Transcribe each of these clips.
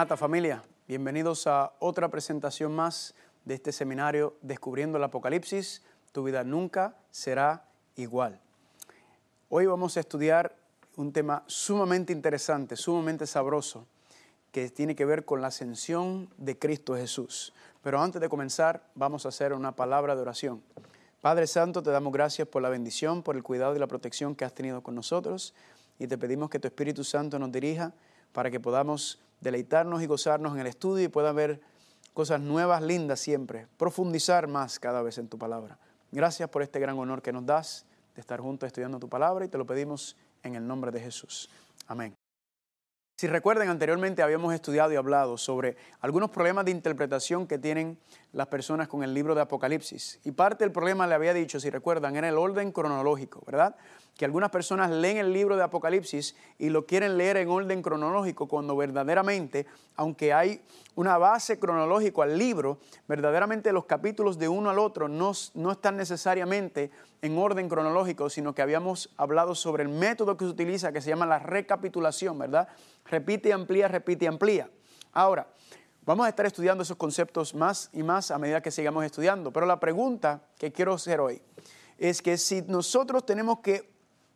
Maranata familia, bienvenidos a otra presentación más de este seminario Descubriendo el Apocalipsis. Tu vida nunca será igual. Hoy vamos a estudiar un tema sumamente interesante, sumamente sabroso, que tiene que ver con la ascensión de Cristo Jesús. Pero antes de comenzar, vamos a hacer una palabra de oración. Padre Santo, te damos gracias por la bendición, por el cuidado y la protección que has tenido con nosotros y te pedimos que tu Espíritu Santo nos dirija para que podamos deleitarnos y gozarnos en el estudio y pueda ver cosas nuevas, lindas siempre, profundizar más cada vez en tu palabra. Gracias por este gran honor que nos das de estar juntos estudiando tu palabra y te lo pedimos en el nombre de Jesús. Amén. Si recuerdan, anteriormente habíamos estudiado y hablado sobre algunos problemas de interpretación que tienen las personas con el libro de Apocalipsis. Y parte del problema, le había dicho, si recuerdan, era el orden cronológico, ¿verdad? Que algunas personas leen el libro de Apocalipsis y lo quieren leer en orden cronológico, cuando verdaderamente, aunque hay una base cronológica al libro, verdaderamente los capítulos de uno al otro no, no están necesariamente en orden cronológico, sino que habíamos hablado sobre el método que se utiliza, que se llama la recapitulación, ¿verdad? Repite amplía, repite amplía. Ahora, vamos a estar estudiando esos conceptos más y más a medida que sigamos estudiando, pero la pregunta que quiero hacer hoy es que si nosotros tenemos que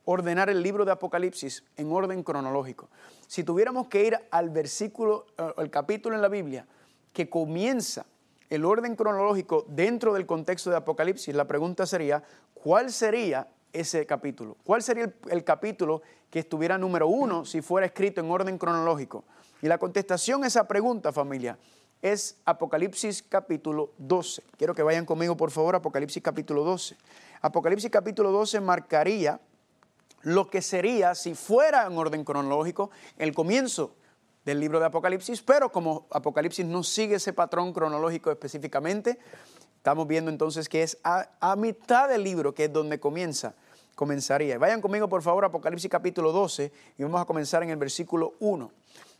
ordenar el libro de Apocalipsis en orden cronológico, si tuviéramos que ir al versículo, al capítulo en la Biblia que comienza el orden cronológico dentro del contexto de Apocalipsis, la pregunta sería, ¿cuál sería ese capítulo? ¿Cuál sería el, capítulo que estuviera número uno si fuera escrito en orden cronológico? Y la contestación a esa pregunta, familia, es Apocalipsis capítulo 12. Quiero que vayan conmigo, por favor, Apocalipsis capítulo 12. Apocalipsis capítulo 12 marcaría lo que sería, si fuera en orden cronológico, el comienzo del libro de Apocalipsis, pero como Apocalipsis no sigue ese patrón cronológico específicamente, estamos viendo entonces que es a, mitad del libro, que es donde comienza, comenzaría. Vayan conmigo por favor a Apocalipsis capítulo 12 y vamos a comenzar en el versículo 1.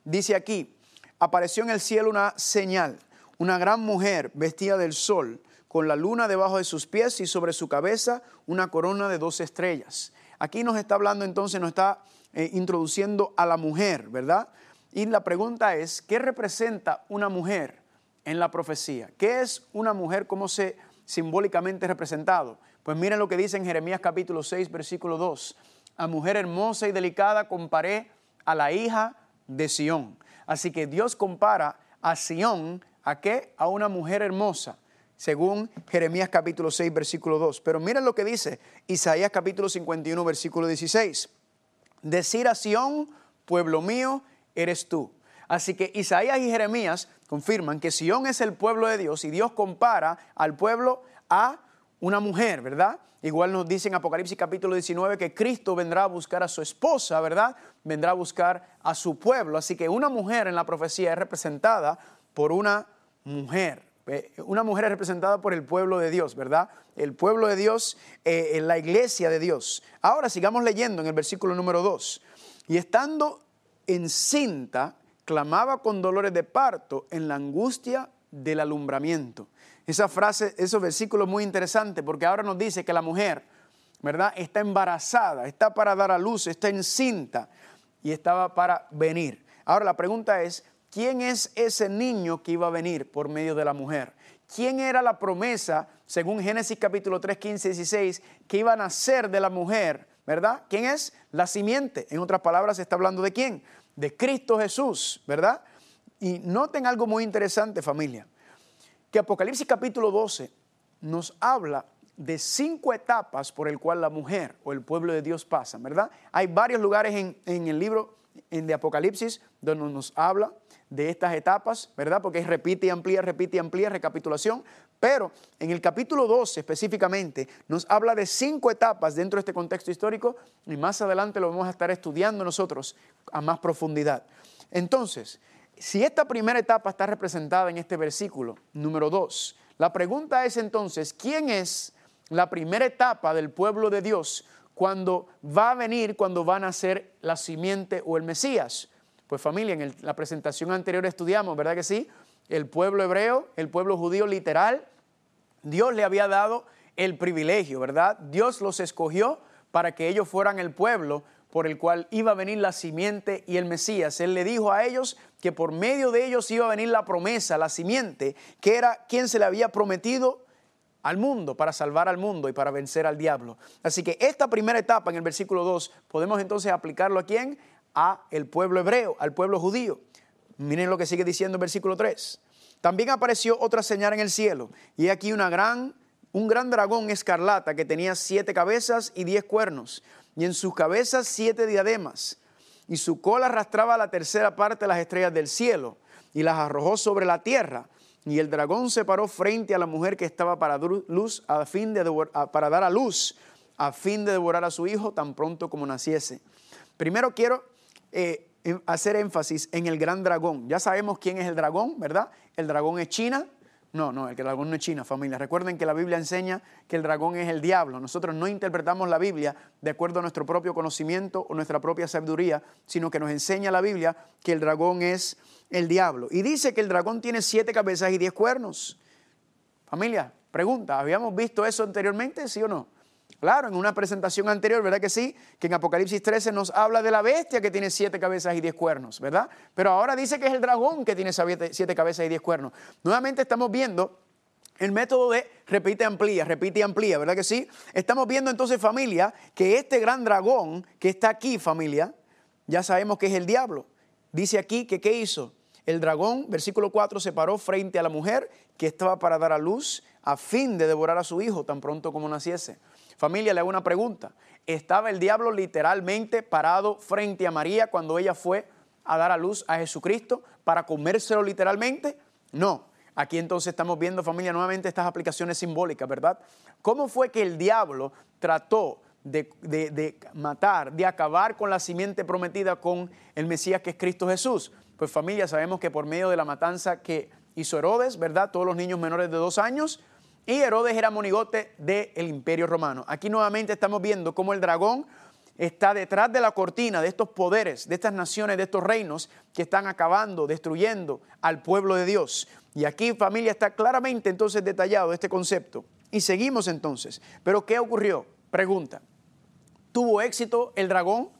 Dice aquí, apareció en el cielo una señal, una gran mujer vestida del sol, con la luna debajo de sus pies y sobre su cabeza una corona de dos estrellas. Aquí nos está hablando entonces, nos está eh, introduciendo a la mujer, ¿verdad? Y la pregunta es, ¿qué representa una mujer en la profecía? ¿Qué es una mujer? ¿Cómo se simbólicamente representado? Pues miren lo que dice en Jeremías capítulo 6, versículo 2. A mujer hermosa y delicada comparé a la hija de Sión. Así que Dios compara a Sión a qué? A una mujer hermosa, según Jeremías capítulo 6, versículo 2. Pero miren lo que dice Isaías capítulo 51, versículo 16. Decir a Sión, pueblo mío, eres tú. Así que Isaías y Jeremías confirman que Sión es el pueblo de Dios y Dios compara al pueblo a una mujer, ¿verdad? Igual nos dice en Apocalipsis capítulo 19 que Cristo vendrá a buscar a su esposa, ¿verdad? Vendrá a buscar a su pueblo. Así que una mujer en la profecía es representada por una mujer. Eh, una mujer es representada por el pueblo de Dios, ¿verdad? El pueblo de Dios, eh, la iglesia de Dios. Ahora sigamos leyendo en el versículo número 2. Y estando encinta, clamaba con dolores de parto en la angustia del alumbramiento. Esa frase, esos versículos muy interesantes porque ahora nos dice que la mujer, ¿verdad? Está embarazada, está para dar a luz, está encinta y estaba para venir. Ahora la pregunta es, ¿quién es ese niño que iba a venir por medio de la mujer? ¿Quién era la promesa, según Génesis capítulo 3, 15 16, que iba a nacer de la mujer ¿verdad? ¿Quién es? La simiente. En otras palabras, se está hablando de quién? De Cristo Jesús, ¿verdad? Y noten algo muy interesante, familia, que Apocalipsis capítulo 12 nos habla de cinco etapas por el cual la mujer o el pueblo de Dios pasa, ¿verdad? Hay varios lugares en, en el libro en de Apocalipsis donde nos habla de estas etapas, ¿verdad? Porque repite y amplía, repite y amplía, recapitulación. Pero en el capítulo 12 específicamente nos habla de cinco etapas dentro de este contexto histórico y más adelante lo vamos a estar estudiando nosotros a más profundidad. Entonces, si esta primera etapa está representada en este versículo número 2, la pregunta es entonces, ¿quién es la primera etapa del pueblo de Dios cuando va a venir, cuando van a ser la simiente o el Mesías? Pues familia, en la presentación anterior estudiamos, ¿verdad que sí? El pueblo hebreo, el pueblo judío literal, Dios le había dado el privilegio, ¿verdad? Dios los escogió para que ellos fueran el pueblo por el cual iba a venir la simiente y el Mesías. Él le dijo a ellos que por medio de ellos iba a venir la promesa, la simiente, que era quien se le había prometido al mundo, para salvar al mundo y para vencer al diablo. Así que esta primera etapa en el versículo 2 podemos entonces aplicarlo a quién? A el pueblo hebreo, al pueblo judío. Miren lo que sigue diciendo el versículo 3. También apareció otra señal en el cielo y aquí una gran, un gran dragón escarlata que tenía siete cabezas y diez cuernos y en sus cabezas siete diademas y su cola arrastraba la tercera parte de las estrellas del cielo y las arrojó sobre la tierra y el dragón se paró frente a la mujer que estaba para, luz, a fin de para dar a luz, a fin de devorar a su hijo tan pronto como naciese. Primero quiero eh, em, hacer énfasis en el gran dragón. Ya sabemos quién es el dragón, ¿verdad? El dragón es China. No, no, el dragón no es China, familia. Recuerden que la Biblia enseña que el dragón es el diablo. Nosotros no interpretamos la Biblia de acuerdo a nuestro propio conocimiento o nuestra propia sabiduría, sino que nos enseña la Biblia que el dragón es el diablo. Y dice que el dragón tiene siete cabezas y diez cuernos. Familia, pregunta, ¿habíamos visto eso anteriormente, sí o no? Claro, en una presentación anterior, ¿verdad que sí? Que en Apocalipsis 13 nos habla de la bestia que tiene siete cabezas y diez cuernos, ¿verdad? Pero ahora dice que es el dragón que tiene siete cabezas y diez cuernos. Nuevamente estamos viendo el método de repite, amplía, repite y amplía, ¿verdad que sí? Estamos viendo entonces, familia, que este gran dragón que está aquí, familia, ya sabemos que es el diablo. Dice aquí que ¿qué hizo? El dragón, versículo 4, se paró frente a la mujer que estaba para dar a luz a fin de devorar a su hijo tan pronto como naciese. Familia, le hago una pregunta. ¿Estaba el diablo literalmente parado frente a María cuando ella fue a dar a luz a Jesucristo para comérselo literalmente? No. Aquí entonces estamos viendo, familia, nuevamente estas aplicaciones simbólicas, ¿verdad? ¿Cómo fue que el diablo trató de, de, matar, de acabar con la simiente prometida con el Mesías que es Cristo Jesús? Pues familia, sabemos que por medio de la matanza que hizo Herodes, ¿verdad? Todos los niños menores de dos años, y Herodes era monigote del imperio romano. Aquí nuevamente estamos viendo cómo el dragón está detrás de la cortina de estos poderes, de estas naciones, de estos reinos que están acabando, destruyendo al pueblo de Dios. Y aquí familia está claramente entonces detallado este concepto. Y seguimos entonces. Pero ¿qué ocurrió? Pregunta. ¿Tuvo éxito el dragón?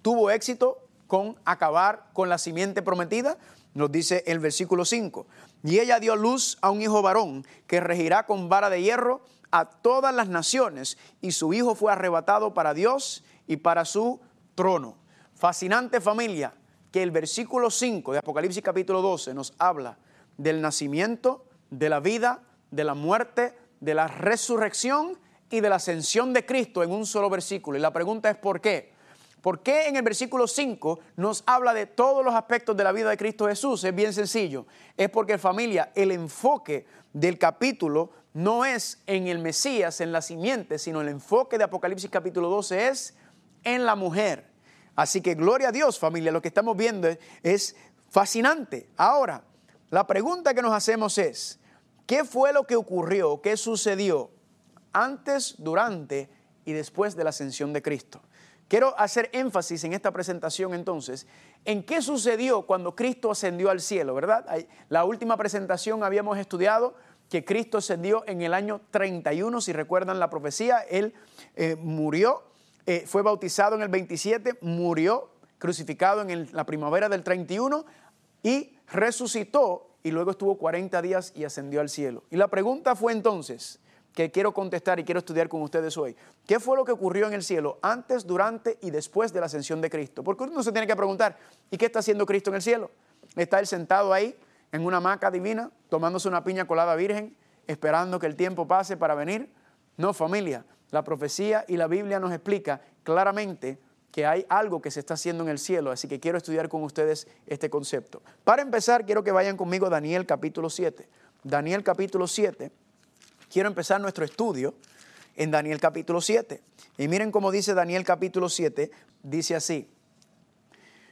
¿Tuvo éxito con acabar con la simiente prometida? Nos dice el versículo 5. Y ella dio luz a un hijo varón que regirá con vara de hierro a todas las naciones y su hijo fue arrebatado para Dios y para su trono. Fascinante familia que el versículo 5 de Apocalipsis capítulo 12 nos habla del nacimiento, de la vida, de la muerte, de la resurrección y de la ascensión de Cristo en un solo versículo. Y la pregunta es ¿por qué? ¿Por qué en el versículo 5 nos habla de todos los aspectos de la vida de Cristo Jesús? Es bien sencillo. Es porque familia, el enfoque del capítulo no es en el Mesías, en la simiente, sino el enfoque de Apocalipsis capítulo 12 es en la mujer. Así que gloria a Dios familia, lo que estamos viendo es, fascinante. Ahora, la pregunta que nos hacemos es, ¿qué fue lo que ocurrió, qué sucedió antes, durante y después de la ascensión de Cristo? Quiero hacer énfasis en esta presentación entonces en qué sucedió cuando Cristo ascendió al cielo, ¿verdad? La última presentación habíamos estudiado que Cristo ascendió en el año 31, si recuerdan la profecía, Él eh, murió, eh, fue bautizado en el 27, murió crucificado en la primavera del 31 y resucitó y luego estuvo 40 días y ascendió al cielo. Y la pregunta fue entonces, que quiero contestar y quiero estudiar con ustedes hoy. ¿Qué fue lo que ocurrió en el cielo antes, durante y después de la ascensión de Cristo? Porque uno se tiene que preguntar, ¿y qué está haciendo Cristo en el cielo? ¿Está él sentado ahí en una hamaca divina, tomándose una piña colada virgen, esperando que el tiempo pase para venir? No, familia. La profecía y la Biblia nos explica claramente que hay algo que se está haciendo en el cielo, así que quiero estudiar con ustedes este concepto. Para empezar, quiero que vayan conmigo a Daniel capítulo 7. Daniel capítulo 7 quiero empezar nuestro estudio en Daniel capítulo 7. Y miren cómo dice Daniel capítulo 7, dice así.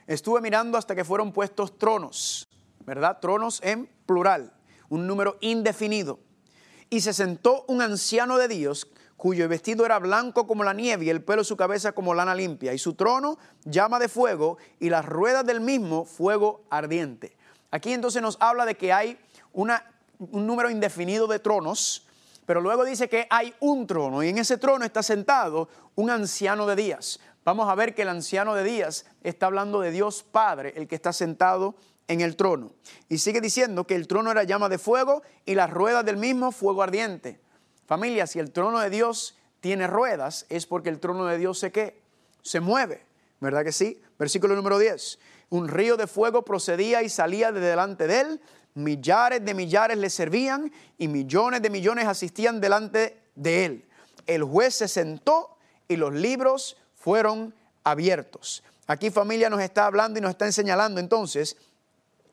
Estuve mirando hasta que fueron puestos tronos, ¿verdad? Tronos en plural, un número indefinido. Y se sentó un anciano de Dios cuyo vestido era blanco como la nieve y el pelo de su cabeza como lana limpia, y su trono llama de fuego y las ruedas del mismo fuego ardiente. Aquí entonces nos habla de que hay una, un número indefinido de tronos pero luego dice que hay un trono y en ese trono está sentado un anciano de días. vamos a ver que el anciano de días está hablando de Dios Padre, el que está sentado en el trono. Y sigue diciendo que el trono era llama de fuego y las ruedas del mismo fuego ardiente. Familia, si el trono de Dios tiene ruedas, es porque el trono de Dios se? Se mueve, ¿verdad que sí? Versículo número 10. Un río de fuego procedía y salía de delante de él, millares de millares le servían y millones de millones asistían delante de él. El juez se sentó y los libros fueron abiertos. Aquí familia nos está hablando y nos está señalando entonces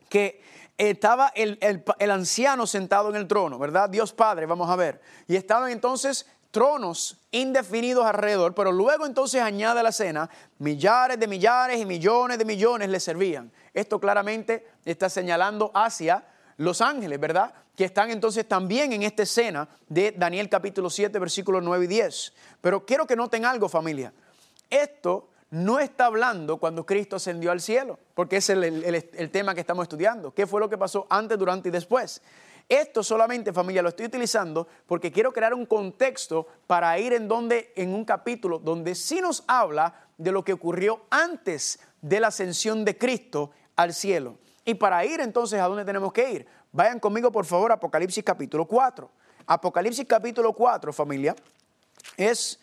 que estaba el, anciano sentado en el trono, ¿verdad? Dios Padre, vamos a ver. Y estaban entonces tronos indefinidos alrededor, pero luego entonces añade la cena, millares de millares y millones de millones le servían. Esto claramente está señalando hacia los ángeles, ¿verdad? Que están entonces también en esta escena de Daniel capítulo 7, versículos 9 y 10. Pero quiero que noten algo, familia. Esto no está hablando cuando Cristo ascendió al cielo, porque es el, tema que estamos estudiando. ¿Qué fue lo que pasó antes, durante y después? Esto solamente, familia, lo estoy utilizando porque quiero crear un contexto para ir en donde, en un capítulo donde sí nos habla de lo que ocurrió antes de la ascensión de Cristo al cielo. Y para ir entonces a dónde tenemos que ir, vayan conmigo por favor Apocalipsis capítulo 4. Apocalipsis capítulo 4, familia, es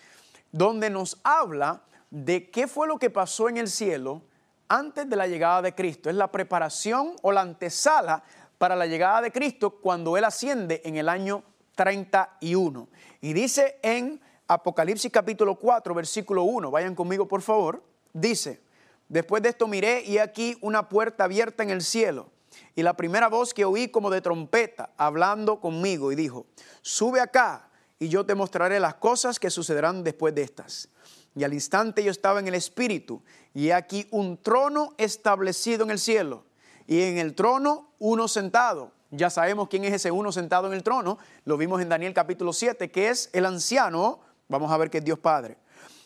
donde nos habla de qué fue lo que pasó en el cielo antes de la llegada de Cristo. Es la preparación o la antesala para la llegada de Cristo cuando Él asciende en el año 31. Y dice en Apocalipsis capítulo 4, versículo 1, vayan conmigo por favor, dice, después de esto miré y aquí una puerta abierta en el cielo. Y la primera voz que oí como de trompeta hablando conmigo y dijo, sube acá y yo te mostraré las cosas que sucederán después de estas. Y al instante yo estaba en el Espíritu, y aquí un trono establecido en el cielo, y en el trono uno sentado. Ya sabemos quién es ese uno sentado en el trono, lo vimos en Daniel capítulo 7, que es el anciano, vamos a ver que es Dios Padre.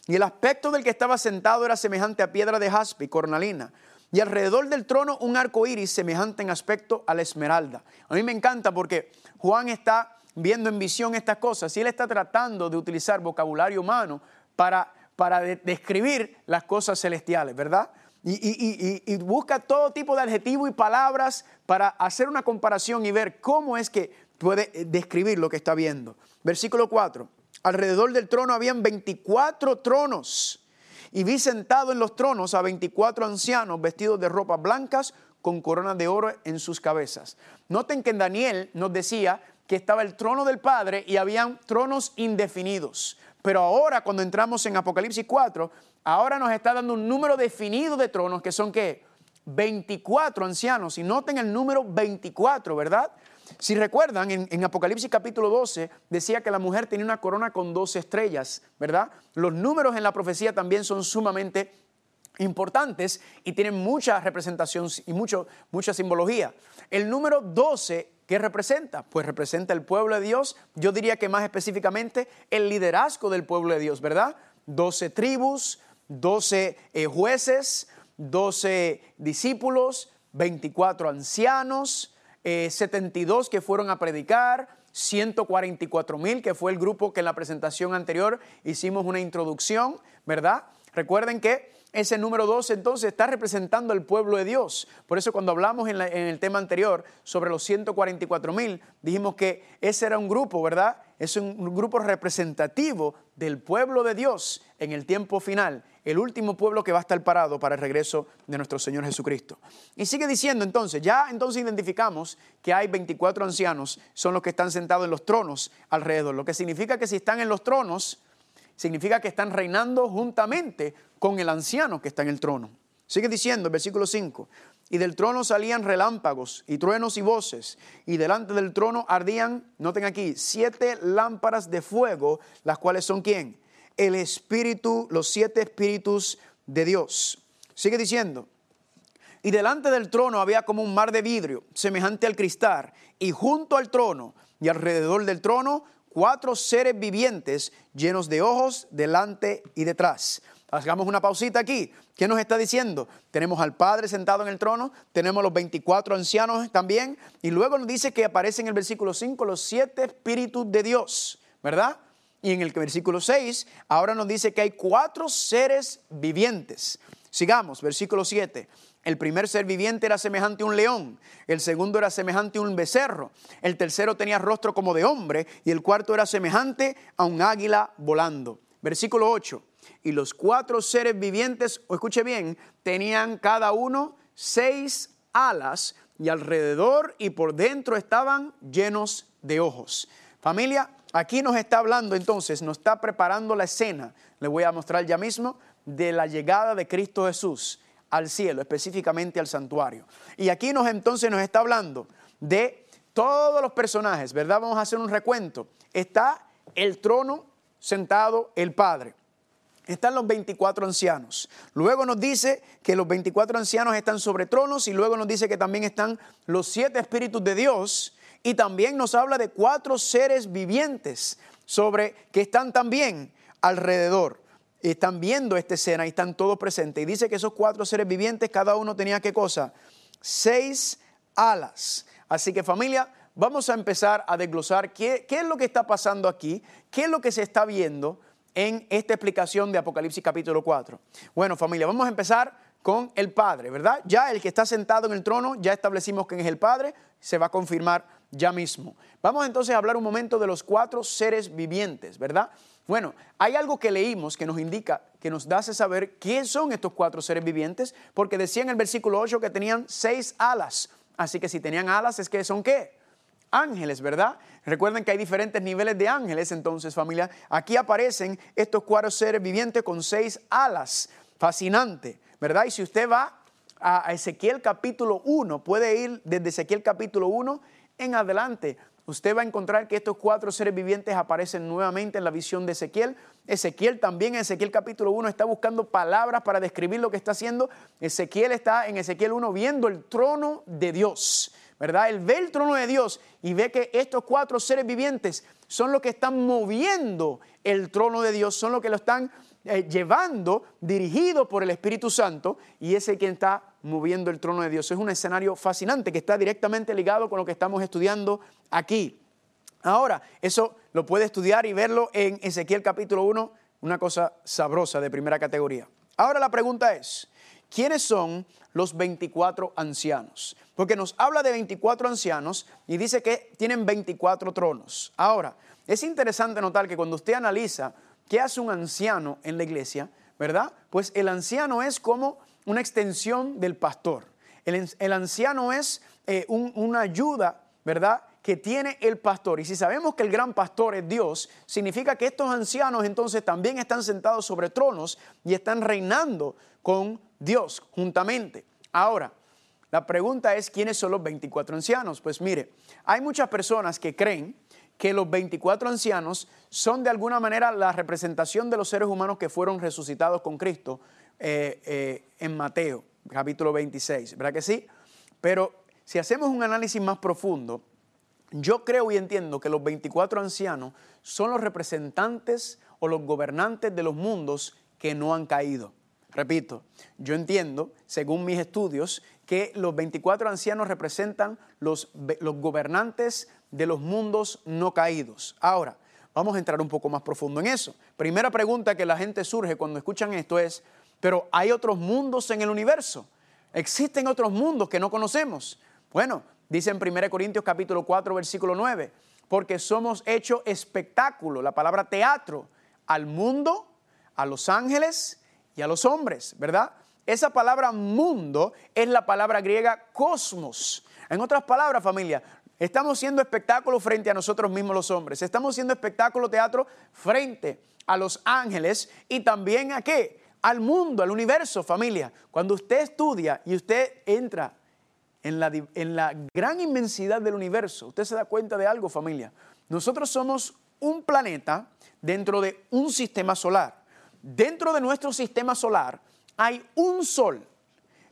Y el aspecto del que estaba sentado era semejante a piedra de jaspe y cornalina. Y alrededor del trono un arco iris semejante en aspecto a la esmeralda. A mí me encanta porque Juan está viendo en visión estas cosas y él está tratando de utilizar vocabulario humano para para describir las cosas celestiales, ¿verdad? Y, busca todo tipo de adjetivos y palabras para hacer una comparación y ver cómo es que puede eh, describir lo que está viendo. Versículo 4. Alrededor del trono habían 24 tronos y vi sentado en los tronos a 24 ancianos vestidos de ropas blancas con coronas de oro en sus cabezas. Noten que en Daniel nos decía que estaba el trono del Padre y habían tronos indefinidos. Pero ahora cuando entramos en Apocalipsis 4, ahora nos está dando un número definido de tronos que son qué? 24 ancianos. Y noten el número 24, ¿verdad? Si recuerdan, en, Apocalipsis capítulo 12 decía que la mujer tenía una corona con 12 estrellas, ¿verdad? Los números en la profecía también son sumamente importantes y tienen mucha representación y mucho, mucha simbología. El número 12 ¿Qué representa? Pues representa el pueblo de Dios, yo diría que más específicamente el liderazgo del pueblo de Dios, ¿verdad? 12 tribus, 12 eh, jueces, 12 discípulos, 24 ancianos, 72 eh, que fueron a predicar, 144 mil, que fue el grupo que en la presentación anterior hicimos una introducción, ¿verdad? Recuerden que ese número 12 entonces está representando al pueblo de Dios. Por eso cuando hablamos en, el tema anterior sobre los 144 mil, dijimos que ese era un grupo, ¿verdad? Es un grupo representativo del pueblo de Dios en el tiempo final, el último pueblo que va a estar parado para el regreso de nuestro Señor Jesucristo. Y sigue diciendo entonces, ya entonces identificamos que hay 24 ancianos, son los que están sentados en los tronos alrededor, lo que significa que si están en los tronos, significa que están reinando juntamente con el anciano que está en el trono. Sigue diciendo versículo 5, y del trono salían relámpagos y truenos y voces, y delante del trono ardían, noten aquí, siete lámparas de fuego, las cuales son quién? El espíritu, los siete espíritus de Dios. Sigue diciendo, y delante del trono había como un mar de vidrio, semejante al cristal, y junto al trono y alrededor del trono cuatro seres vivientes llenos de ojos delante y detrás. Hagamos una pausita aquí. ¿Qué nos está diciendo? Tenemos al Padre sentado en el trono, tenemos los 24 ancianos también, y luego nos dice que aparece en el versículo 5 los siete espíritus de Dios, ¿verdad? Y en el versículo 6, ahora nos dice que hay cuatro seres vivientes. Sigamos, versículo 7. El primer ser viviente era semejante a un león, el segundo era semejante a un becerro, el tercero tenía rostro como de hombre y el cuarto era semejante a un águila volando. Versículo 8. Y los cuatro seres vivientes, o escuche bien, tenían cada uno seis alas y alrededor y por dentro estaban llenos de ojos. Familia, aquí nos está hablando entonces, nos está preparando la escena, le voy a mostrar ya mismo, de la llegada de Cristo Jesús al cielo, específicamente al santuario. Y aquí nos entonces nos está hablando de todos los personajes, ¿verdad? Vamos a hacer un recuento. Está el trono sentado el Padre. Están los 24 ancianos. Luego nos dice que los 24 ancianos están sobre tronos y luego nos dice que también están los siete espíritus de Dios y también nos habla de cuatro seres vivientes sobre que están también alrededor están viendo esta escena y están todos presentes. Y dice que esos cuatro seres vivientes, cada uno tenía qué cosa? Seis alas. Así que familia, vamos a empezar a desglosar qué, qué es lo que está pasando aquí, qué es lo que se está viendo en esta explicación de Apocalipsis capítulo 4. Bueno familia, vamos a empezar con el Padre, ¿verdad? Ya el que está sentado en el trono, ya establecimos que es el Padre, se va a confirmar ya mismo. Vamos entonces a hablar un momento de los cuatro seres vivientes, ¿verdad? Bueno, hay algo que leímos que nos indica, que nos hace saber quiénes son estos cuatro seres vivientes, porque decía en el versículo 8 que tenían seis alas. Así que si tenían alas es que son qué? Ángeles, ¿verdad? Recuerden que hay diferentes niveles de ángeles, entonces familia, aquí aparecen estos cuatro seres vivientes con seis alas. Fascinante, ¿verdad? Y si usted va a Ezequiel capítulo 1, puede ir desde Ezequiel capítulo 1 en adelante usted va a encontrar que estos cuatro seres vivientes aparecen nuevamente en la visión de Ezequiel. Ezequiel también en Ezequiel capítulo 1 está buscando palabras para describir lo que está haciendo. Ezequiel está en Ezequiel 1 viendo el trono de Dios, ¿verdad? Él ve el trono de Dios y ve que estos cuatro seres vivientes son los que están moviendo el trono de Dios, son los que lo están eh, llevando, dirigido por el Espíritu Santo, y ese quien está moviendo el trono de Dios. Es un escenario fascinante que está directamente ligado con lo que estamos estudiando aquí. Ahora, eso lo puede estudiar y verlo en Ezequiel capítulo 1, una cosa sabrosa de primera categoría. Ahora la pregunta es, ¿quiénes son los 24 ancianos? Porque nos habla de 24 ancianos y dice que tienen 24 tronos. Ahora, es interesante notar que cuando usted analiza qué hace un anciano en la iglesia, ¿verdad? Pues el anciano es como una extensión del pastor. El, anciano es eh, una ayuda, ¿verdad? que tiene el pastor. Y si sabemos que el gran pastor es Dios, significa que estos ancianos entonces también están sentados sobre tronos y están reinando con Dios juntamente. Ahora, la pregunta es, ¿quiénes son los 24 ancianos? Pues mire, hay muchas personas que creen que los 24 ancianos son de alguna manera la representación de los seres humanos que fueron resucitados con Cristo eh, eh, en Mateo, capítulo 26, ¿verdad que sí? Pero si hacemos un análisis más profundo, yo creo y entiendo que los 24 ancianos son los representantes o los gobernantes de los mundos que no han caído. Repito, yo entiendo, según mis estudios, que los 24 ancianos representan los, los gobernantes de los mundos no caídos. Ahora, vamos a entrar un poco más profundo en eso. Primera pregunta que la gente surge cuando escuchan esto es, pero hay otros mundos en el universo. Existen otros mundos que no conocemos. Bueno, dice en 1 Corintios capítulo 4, versículo 9, porque somos hecho espectáculo, la palabra teatro, al mundo, a los ángeles y a los hombres, ¿verdad? Esa palabra mundo es la palabra griega cosmos. En otras palabras, familia, estamos siendo espectáculo frente a nosotros mismos los hombres. Estamos siendo espectáculo teatro frente a los ángeles y también a qué? Al mundo, al universo, familia. Cuando usted estudia y usted entra en la, en la, gran inmensidad del universo, usted se da cuenta de algo, familia. Nosotros somos un planeta dentro de un sistema solar. Dentro de nuestro sistema solar hay un sol.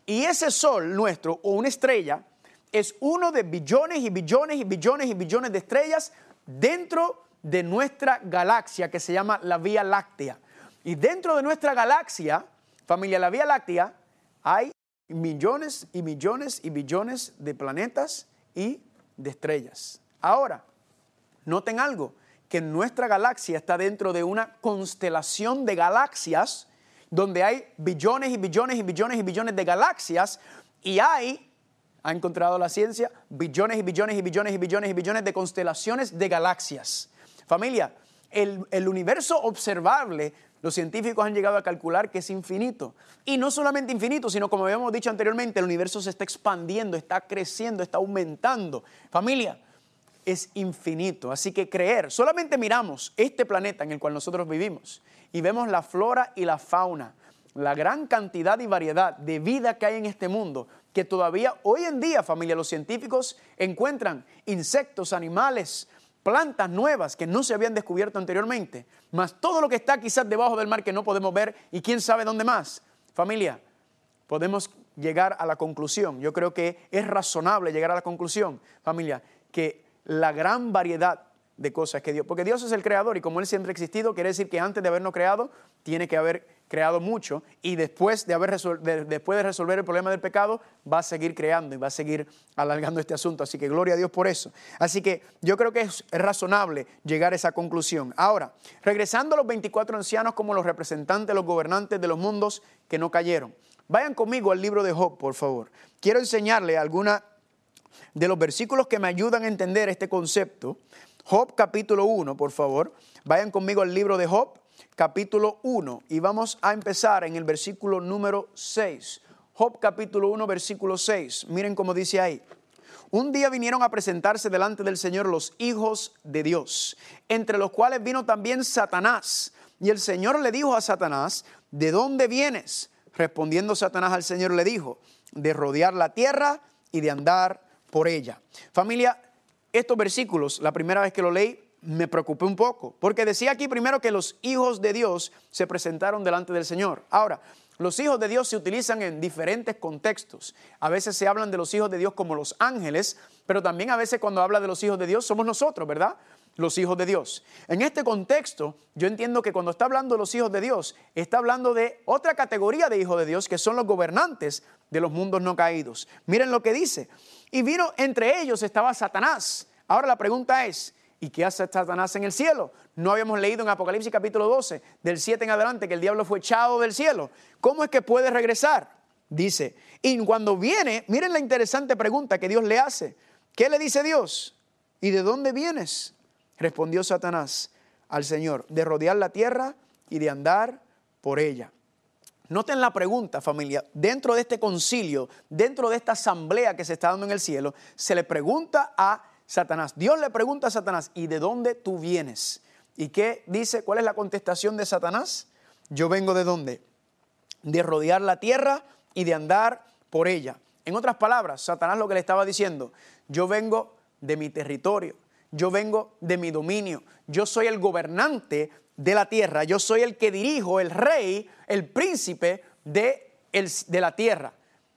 Y ese sol nuestro, o una estrella, es uno de billones y billones y billones y billones de estrellas dentro de nuestra galaxia que se llama la Vía Láctea. Y dentro de nuestra galaxia, familia la Vía Láctea, hay millones y millones y billones de planetas y de estrellas. Ahora, noten algo, que nuestra galaxia está dentro de una constelación de galaxias donde hay billones y billones y billones y billones de galaxias y hay, ha encontrado la ciencia, billones y billones y billones y billones y billones de constelaciones de galaxias. Familia, el, el universo observable los científicos han llegado a calcular que es infinito. Y no solamente infinito, sino como habíamos dicho anteriormente, el universo se está expandiendo, está creciendo, está aumentando. Familia, es infinito. Así que creer, solamente miramos este planeta en el cual nosotros vivimos y vemos la flora y la fauna, la gran cantidad y variedad de vida que hay en este mundo, que todavía hoy en día, familia, los científicos encuentran insectos, animales, plantas nuevas que no se habían descubierto anteriormente, más todo lo que está quizás debajo del mar que no podemos ver y quién sabe dónde más. Familia, podemos llegar a la conclusión, yo creo que es razonable llegar a la conclusión, familia, que la gran variedad de cosas que Dios, porque Dios es el creador y como Él siempre ha existido, quiere decir que antes de habernos creado, tiene que haber creado mucho y después de, haber después de resolver el problema del pecado, va a seguir creando y va a seguir alargando este asunto. Así que gloria a Dios por eso. Así que yo creo que es razonable llegar a esa conclusión. Ahora, regresando a los 24 ancianos como los representantes, los gobernantes de los mundos que no cayeron. Vayan conmigo al libro de Job, por favor. Quiero enseñarle alguna de los versículos que me ayudan a entender este concepto. Job capítulo 1, por favor. Vayan conmigo al libro de Job, capítulo 1, y vamos a empezar en el versículo número 6. Job capítulo 1, versículo 6. Miren cómo dice ahí. Un día vinieron a presentarse delante del Señor los hijos de Dios, entre los cuales vino también Satanás. Y el Señor le dijo a Satanás, ¿de dónde vienes? Respondiendo Satanás al Señor le dijo, de rodear la tierra y de andar por ella. Familia, estos versículos, la primera vez que lo leí, me preocupé un poco, porque decía aquí primero que los hijos de Dios se presentaron delante del Señor. Ahora, los hijos de Dios se utilizan en diferentes contextos. A veces se hablan de los hijos de Dios como los ángeles, pero también a veces cuando habla de los hijos de Dios somos nosotros, ¿verdad? Los hijos de Dios. En este contexto, yo entiendo que cuando está hablando de los hijos de Dios, está hablando de otra categoría de hijos de Dios, que son los gobernantes de los mundos no caídos. Miren lo que dice. Y vino entre ellos estaba Satanás. Ahora la pregunta es, ¿y qué hace Satanás en el cielo? No habíamos leído en Apocalipsis capítulo 12, del 7 en adelante, que el diablo fue echado del cielo. ¿Cómo es que puede regresar? Dice, y cuando viene, miren la interesante pregunta que Dios le hace. ¿Qué le dice Dios? ¿Y de dónde vienes? Respondió Satanás al Señor, de rodear la tierra y de andar por ella. Noten la pregunta, familia. Dentro de este concilio, dentro de esta asamblea que se está dando en el cielo, se le pregunta a Satanás. Dios le pregunta a Satanás, ¿y de dónde tú vienes? ¿Y qué dice? ¿Cuál es la contestación de Satanás? Yo vengo de dónde? De rodear la tierra y de andar por ella. En otras palabras, Satanás lo que le estaba diciendo, yo vengo de mi territorio, yo vengo de mi dominio, yo soy el gobernante de la tierra, yo soy el que dirijo, el rey, el príncipe de, de la tierra.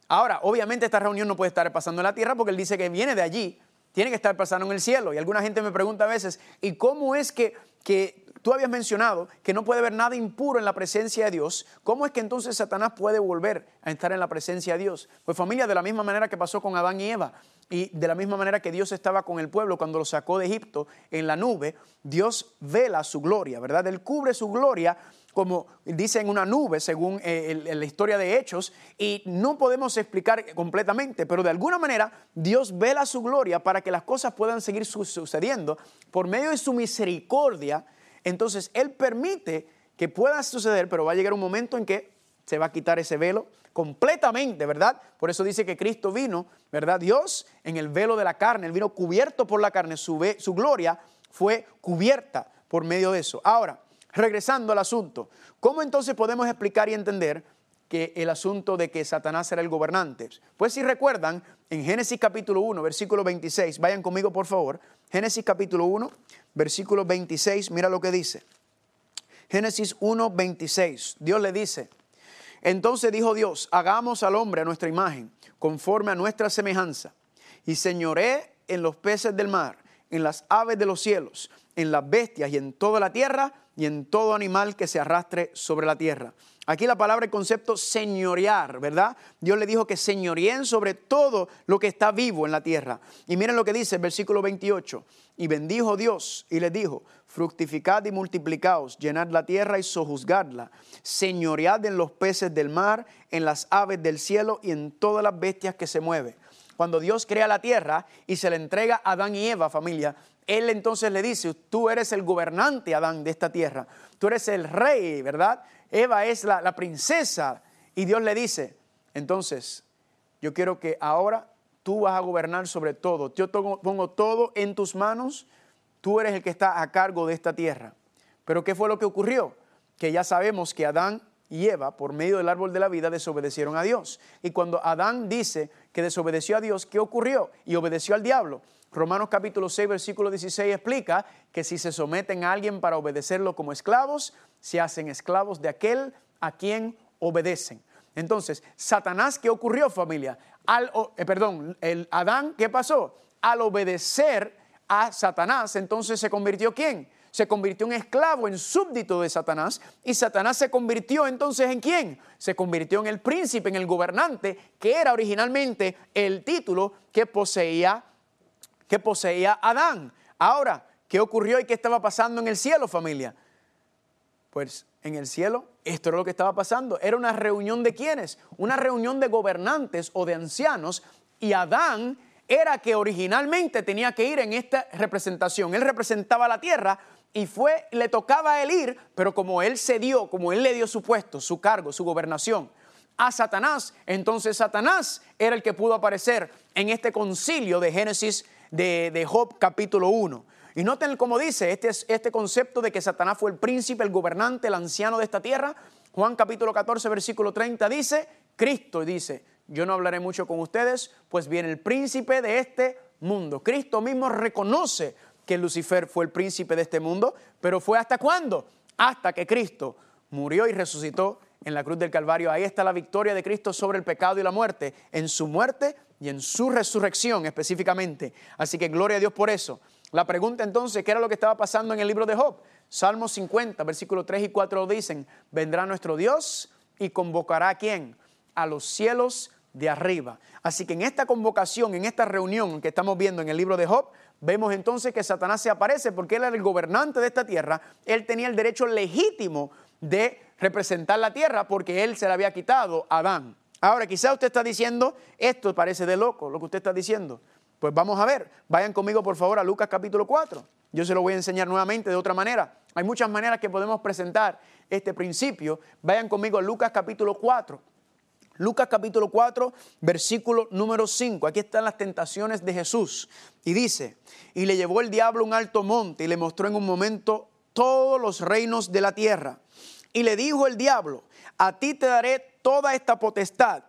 Ahora, obviamente esta reunión no puede estar pasando en la tierra porque él dice que viene de allí, tiene que estar pasando en el cielo. Y alguna gente me pregunta a veces, ¿y cómo es que, que tú habías mencionado que no puede haber nada impuro en la presencia de Dios? ¿Cómo es que entonces Satanás puede volver a estar en la presencia de Dios? Pues familia, de la misma manera que pasó con Adán y Eva, y de la misma manera que Dios estaba con el pueblo cuando lo sacó de Egipto en la nube, Dios vela su gloria, ¿verdad? Él cubre su gloria como dice en una nube, según eh, la historia de Hechos, y no podemos explicar completamente, pero de alguna manera Dios vela su gloria para que las cosas puedan seguir sucediendo por medio de su misericordia. Entonces Él permite que pueda suceder, pero va a llegar un momento en que se va a quitar ese velo completamente, ¿verdad? Por eso dice que Cristo vino, ¿verdad? Dios en el velo de la carne, Él vino cubierto por la carne, su, su gloria fue cubierta por medio de eso. Ahora, regresando al asunto, ¿cómo entonces podemos explicar y entender que el asunto de que Satanás era el gobernante? Pues si recuerdan, en Génesis capítulo 1, versículo 26, vayan conmigo por favor, Génesis capítulo 1, versículo 26, mira lo que dice. Génesis 1, 26, Dios le dice, entonces dijo Dios, hagamos al hombre a nuestra imagen, conforme a nuestra semejanza, y señoré en los peces del mar, en las aves de los cielos, en las bestias y en toda la tierra, y en todo animal que se arrastre sobre la tierra. Aquí la palabra, el concepto señorear, ¿verdad? Dios le dijo que señoreen sobre todo lo que está vivo en la tierra. Y miren lo que dice el versículo 28. Y bendijo Dios y le dijo, fructificad y multiplicaos, llenad la tierra y sojuzgadla, señoread en los peces del mar, en las aves del cielo y en todas las bestias que se mueven. Cuando Dios crea la tierra y se le entrega a Adán y Eva, familia, Él entonces le dice, tú eres el gobernante, Adán, de esta tierra, tú eres el rey, ¿verdad? Eva es la, princesa y Dios le dice, entonces, yo quiero que ahora tú vas a gobernar sobre todo. Yo pongo todo en tus manos, tú eres el que está a cargo de esta tierra. Pero ¿qué fue lo que ocurrió? Que ya sabemos que Adán y Eva, por medio del árbol de la vida, desobedecieron a Dios. Y cuando Adán dice que desobedeció a Dios, ¿qué ocurrió? Y obedeció al diablo. Romanos capítulo 6, versículo 16 explica que si se someten a alguien para obedecerlo como esclavos, se hacen esclavos de aquel a quien obedecen. Entonces, Satanás, ¿qué ocurrió familia? Al, eh, perdón, el Adán, ¿qué pasó? Al obedecer a Satanás, entonces se convirtió ¿quién? Se convirtió en esclavo, en súbdito de Satanás. Y Satanás se convirtió entonces en quién? Se convirtió en el príncipe, en el gobernante, que era originalmente el título que poseía que poseía Adán. Ahora, ¿qué ocurrió y qué estaba pasando en el cielo, familia? Pues en el cielo, esto era lo que estaba pasando. Era una reunión de quiénes? Una reunión de gobernantes o de ancianos. Y Adán era que originalmente tenía que ir en esta representación. Él representaba la tierra y fue, le tocaba a él ir, pero como él cedió, como él le dio su puesto, su cargo, su gobernación a Satanás, entonces Satanás era el que pudo aparecer en este concilio de Génesis de, Job capítulo 1. Y noten cómo dice este, este concepto de que Satanás fue el príncipe, el gobernante, el anciano de esta tierra. Juan capítulo 14, versículo 30 dice, Cristo dice, yo no hablaré mucho con ustedes, pues viene el príncipe de este mundo. Cristo mismo reconoce que Lucifer fue el príncipe de este mundo, pero fue hasta cuándo? Hasta que Cristo murió y resucitó en la cruz del Calvario. Ahí está la victoria de Cristo sobre el pecado y la muerte. En su muerte y en su resurrección específicamente. Así que gloria a Dios por eso. La pregunta entonces, ¿qué era lo que estaba pasando en el libro de Job? Salmo 50, versículos 3 y 4 dicen, vendrá nuestro Dios y convocará a quién? A los cielos de arriba. Así que en esta convocación, en esta reunión que estamos viendo en el libro de Job, vemos entonces que Satanás se aparece porque él era el gobernante de esta tierra, él tenía el derecho legítimo de representar la tierra porque él se la había quitado a Adán. Ahora, quizá usted está diciendo, esto parece de loco lo que usted está diciendo. Pues vamos a ver, vayan conmigo por favor a Lucas capítulo 4. Yo se lo voy a enseñar nuevamente de otra manera. Hay muchas maneras que podemos presentar este principio. Vayan conmigo a Lucas capítulo 4. Lucas capítulo 4, versículo número 5. Aquí están las tentaciones de Jesús. Y dice, y le llevó el diablo a un alto monte y le mostró en un momento todos los reinos de la tierra. Y le dijo el diablo, a ti te daré toda esta potestad.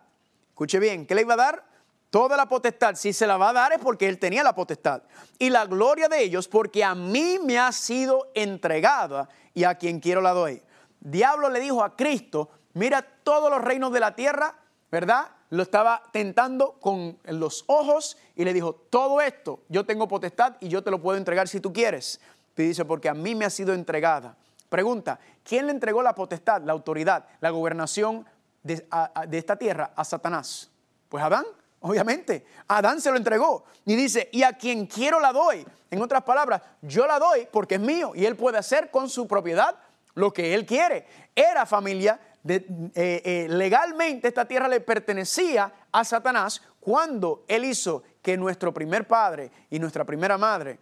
Escuche bien, ¿qué le iba a dar? Toda la potestad. Si se la va a dar es porque él tenía la potestad. Y la gloria de ellos porque a mí me ha sido entregada y a quien quiero la doy. Diablo le dijo a Cristo, mira todos los reinos de la tierra, ¿verdad? Lo estaba tentando con los ojos y le dijo, todo esto yo tengo potestad y yo te lo puedo entregar si tú quieres. Y dice, porque a mí me ha sido entregada. Pregunta, ¿quién le entregó la potestad, la autoridad, la gobernación de, esta tierra a Satanás? Pues Adán, obviamente. Adán se lo entregó y dice, y a quien quiero la doy. En otras palabras, yo la doy porque es mío y él puede hacer con su propiedad lo que él quiere. Era familia, eh, eh, legalmente esta tierra le pertenecía a Satanás cuando él hizo que nuestro primer padre y nuestra primera madre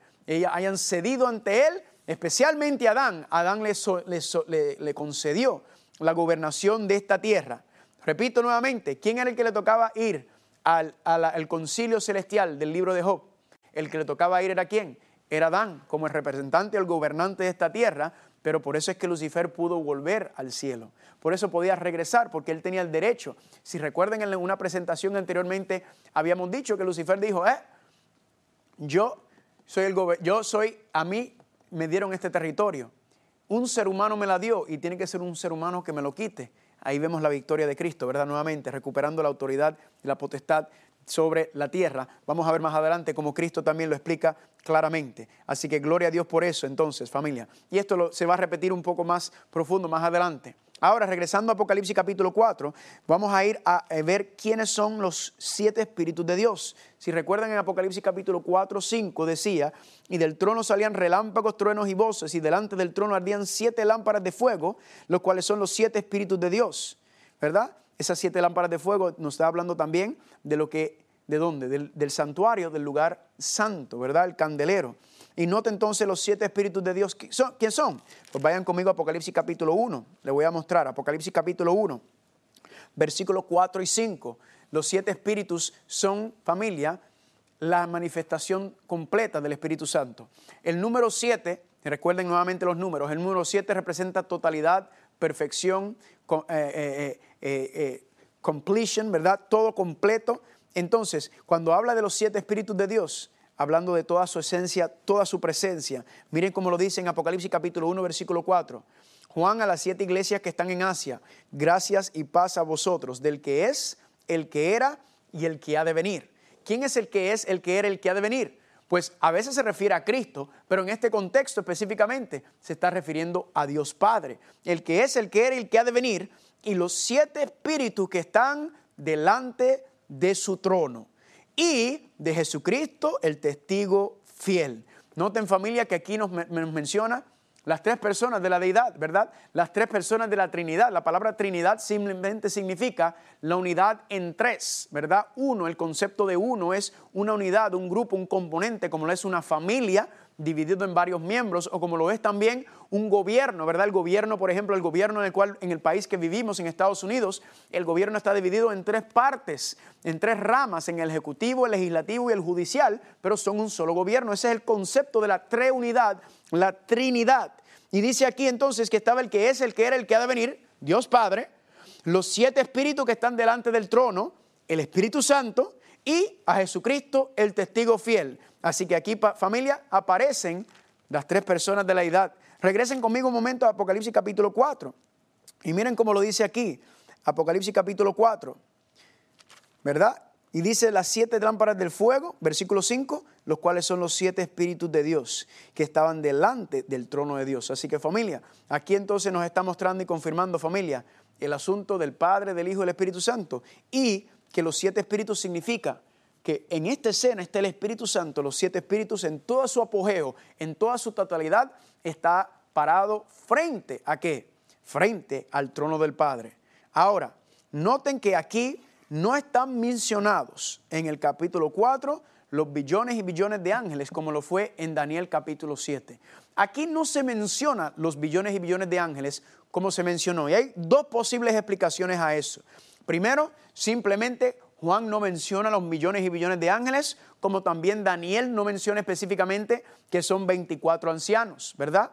hayan cedido ante él, especialmente a Adán. Adán le, le concedió la gobernación de esta tierra. Repito nuevamente, ¿quién era el que le tocaba ir al, concilio celestial del libro de Job? El que le tocaba ir era quién? Era Adán, como el representante, el gobernante de esta tierra, pero por eso es que Lucifer pudo volver al cielo. Por eso podía regresar, porque él tenía el derecho. Si recuerden en una presentación anteriormente, habíamos dicho que Lucifer dijo, eh, yo soy el yo soy, a mí me dieron este territorio. Un ser humano me la dio y tiene que ser un ser humano que me lo quite. Ahí vemos la victoria de Cristo, ¿verdad? Nuevamente, recuperando la autoridad y la potestad sobre la tierra. Vamos a ver más adelante cómo Cristo también lo explica claramente. Así que gloria a Dios por eso entonces, familia. Y esto se va a repetir un poco más profundo más adelante. Ahora, regresando a Apocalipsis capítulo 4, vamos a ir a ver quiénes son los siete espíritus de Dios. Si recuerdan en Apocalipsis capítulo 4, 5 decía, y del trono salían relámpagos, truenos y voces, y delante del trono ardían siete lámparas de fuego, los cuales son los siete espíritus de Dios. ¿Verdad? Esas siete lámparas de fuego nos está hablando también de lo que, ¿de dónde? Del, del santuario, del lugar santo, ¿verdad? El candelero. Y note entonces los siete espíritus de Dios. ¿Quién son? Pues vayan conmigo a Apocalipsis capítulo 1. Le voy a mostrar. Apocalipsis capítulo 1, versículos 4 y 5. Los siete espíritus son, familia, la manifestación completa del Espíritu Santo. El número 7, recuerden nuevamente los números, el número 7 representa totalidad, perfección, eh, eh, eh, completion, ¿verdad? Todo completo. Entonces, cuando habla de los siete espíritus de Dios, hablando de toda su esencia, toda su presencia. Miren cómo lo dice en Apocalipsis capítulo 1, versículo 4. Juan a las siete iglesias que están en Asia, gracias y paz a vosotros, del que es, el que era y el que ha de venir. ¿Quién es el que es, el que era, el que ha de venir? Pues a veces se refiere a Cristo, pero en este contexto específicamente se está refiriendo a Dios Padre, el que es, el que era y el que ha de venir, y los siete espíritus que están delante de su trono y de Jesucristo, el testigo fiel. Noten familia que aquí nos, menciona las tres personas de la deidad, ¿verdad? Las tres personas de la Trinidad. La palabra Trinidad simplemente significa la unidad en tres, ¿verdad? Uno, el concepto de uno es una unidad, un grupo, un componente, como lo es una familia, dividido en varios miembros, o como lo es también un gobierno, ¿verdad? El gobierno, por ejemplo, el gobierno en el cual, en el país que vivimos, en Estados Unidos, el gobierno está dividido en tres partes, en tres ramas, en el ejecutivo, el legislativo y el judicial, pero son un solo gobierno. Ese es el concepto de la treunidad, la trinidad. Y dice aquí entonces que estaba el que es, el que era, el que ha de venir, Dios Padre, los siete espíritus que están delante del trono, el Espíritu Santo y a Jesucristo, el testigo fiel. Así que aquí, familia, aparecen las tres personas de la edad. Regresen conmigo un momento a Apocalipsis capítulo 4. Y miren cómo lo dice aquí, Apocalipsis capítulo 4. ¿Verdad? Y dice las siete lámparas del fuego, versículo 5, los cuales son los siete espíritus de Dios que estaban delante del trono de Dios. Así que familia, aquí entonces nos está mostrando y confirmando familia el asunto del Padre, del Hijo y del Espíritu Santo. Y que los siete espíritus significa que en esta escena está el Espíritu Santo, los siete espíritus en todo su apogeo, en toda su totalidad, está parado frente a qué? Frente al trono del Padre. Ahora, noten que aquí no están mencionados en el capítulo 4 los billones y billones de ángeles como lo fue en Daniel capítulo 7. Aquí no se menciona los billones y billones de ángeles como se mencionó. Y hay dos posibles explicaciones a eso. Primero, simplemente Juan no menciona los millones y billones de ángeles, como también Daniel no menciona específicamente que son 24 ancianos, ¿verdad?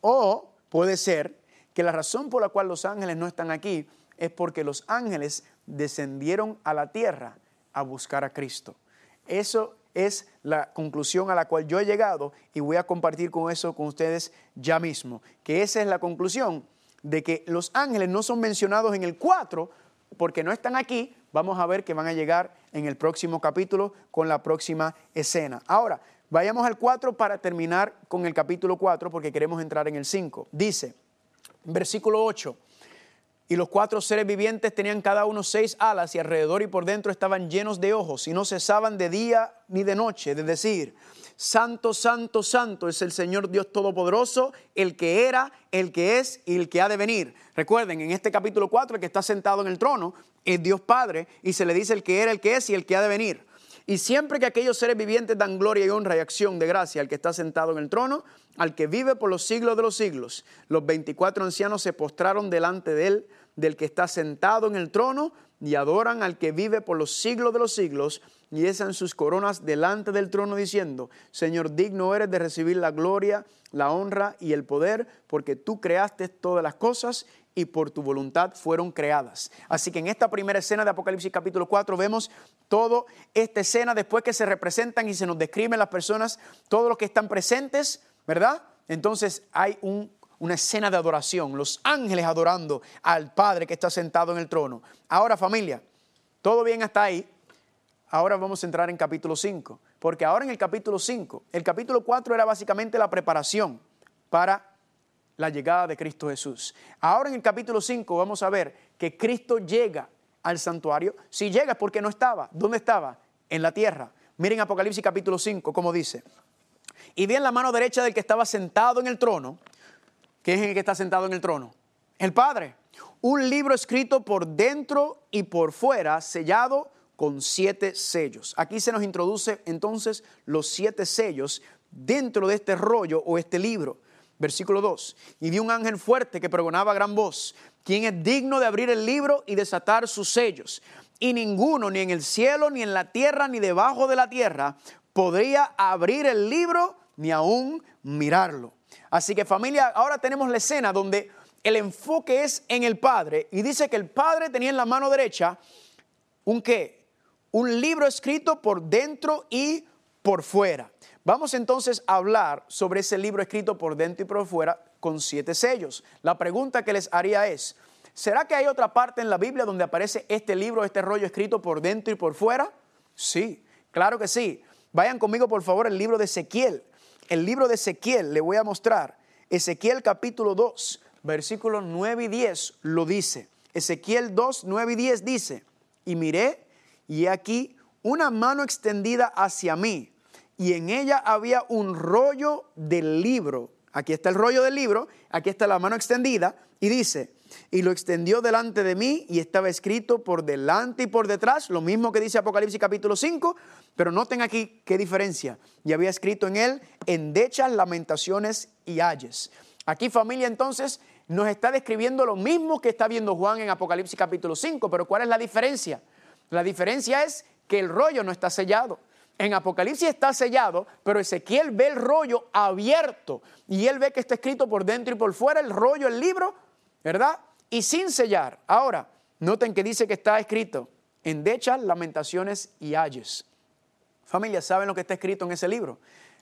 O puede ser que la razón por la cual los ángeles no están aquí es porque los ángeles descendieron a la tierra a buscar a Cristo. Eso es la conclusión a la cual yo he llegado y voy a compartir con eso con ustedes ya mismo, que esa es la conclusión de que los ángeles no son mencionados en el 4 porque no están aquí, vamos a ver que van a llegar en el próximo capítulo con la próxima escena. Ahora, vayamos al 4 para terminar con el capítulo 4 porque queremos entrar en el 5. Dice, versículo 8, y los cuatro seres vivientes tenían cada uno seis alas y alrededor y por dentro estaban llenos de ojos y no cesaban de día ni de noche de decir, Santo, Santo, Santo es el Señor Dios Todopoderoso, el que era, el que es y el que ha de venir. Recuerden, en este capítulo 4, el que está sentado en el trono es Dios Padre y se le dice el que era, el que es y el que ha de venir. Y siempre que aquellos seres vivientes dan gloria y honra y acción de gracia al que está sentado en el trono, al que vive por los siglos de los siglos, los 24 ancianos se postraron delante de él, del que está sentado en el trono, y adoran al que vive por los siglos de los siglos y esan sus coronas delante del trono diciendo, Señor, digno eres de recibir la gloria, la honra y el poder, porque tú creaste todas las cosas y por tu voluntad fueron creadas. Así que en esta primera escena de Apocalipsis capítulo 4 vemos toda esta escena después que se representan y se nos describen las personas, todos los que están presentes, ¿verdad? Entonces hay una escena de adoración, los ángeles adorando al Padre que está sentado en el trono. Ahora familia, todo bien hasta ahí, ahora vamos a entrar en capítulo 5, porque ahora en el capítulo 5, el capítulo 4 era básicamente la preparación para la llegada de Cristo Jesús. Ahora en el capítulo 5 vamos a ver que Cristo llega al santuario. Si llega es porque no estaba. ¿Dónde estaba? En la tierra. Miren Apocalipsis capítulo 5, como dice. Y vi en la mano derecha del que estaba sentado en el trono. ¿Quién es el que está sentado en el trono? El Padre. Un libro escrito por dentro y por fuera, sellado con siete sellos. Aquí se nos introduce entonces los siete sellos dentro de este rollo o este libro. Versículo 2. Y vi un ángel fuerte que pregonaba a gran voz, quien es digno de abrir el libro y desatar sus sellos. Y ninguno, ni en el cielo, ni en la tierra, ni debajo de la tierra, podría abrir el libro ni aún mirarlo. Así que familia, ahora tenemos la escena donde el enfoque es en el Padre y dice que el Padre tenía en la mano derecha un qué? Un libro escrito por dentro y por fuera. Vamos entonces a hablar sobre ese libro escrito por dentro y por fuera con siete sellos. La pregunta que les haría es, ¿será que hay otra parte en la Biblia donde aparece este libro, este rollo escrito por dentro y por fuera? Sí, claro que sí. Vayan conmigo por favor el libro de Ezequiel. El libro de Ezequiel le voy a mostrar. Ezequiel capítulo 2, versículos 9 y 10 lo dice. Ezequiel 2, 9 y 10 dice, y miré, y aquí una mano extendida hacia mí, y en ella había un rollo del libro. Aquí está el rollo del libro, aquí está la mano extendida, y dice, y lo extendió delante de mí y estaba escrito por delante y por detrás, lo mismo que dice Apocalipsis capítulo 5, pero noten aquí qué diferencia. Y había escrito en él endechas, lamentaciones y ayes. Aquí familia entonces nos está describiendo lo mismo que está viendo Juan en Apocalipsis capítulo 5, pero ¿cuál es la diferencia? La diferencia es que el rollo no está sellado. En Apocalipsis está sellado, pero Ezequiel ve el rollo abierto y él ve que está escrito por dentro y por fuera el rollo, el libro, ¿verdad? Y sin sellar. Ahora, noten que dice que está escrito endechas, lamentaciones y ayes. Familia, ¿saben lo que está escrito en ese libro?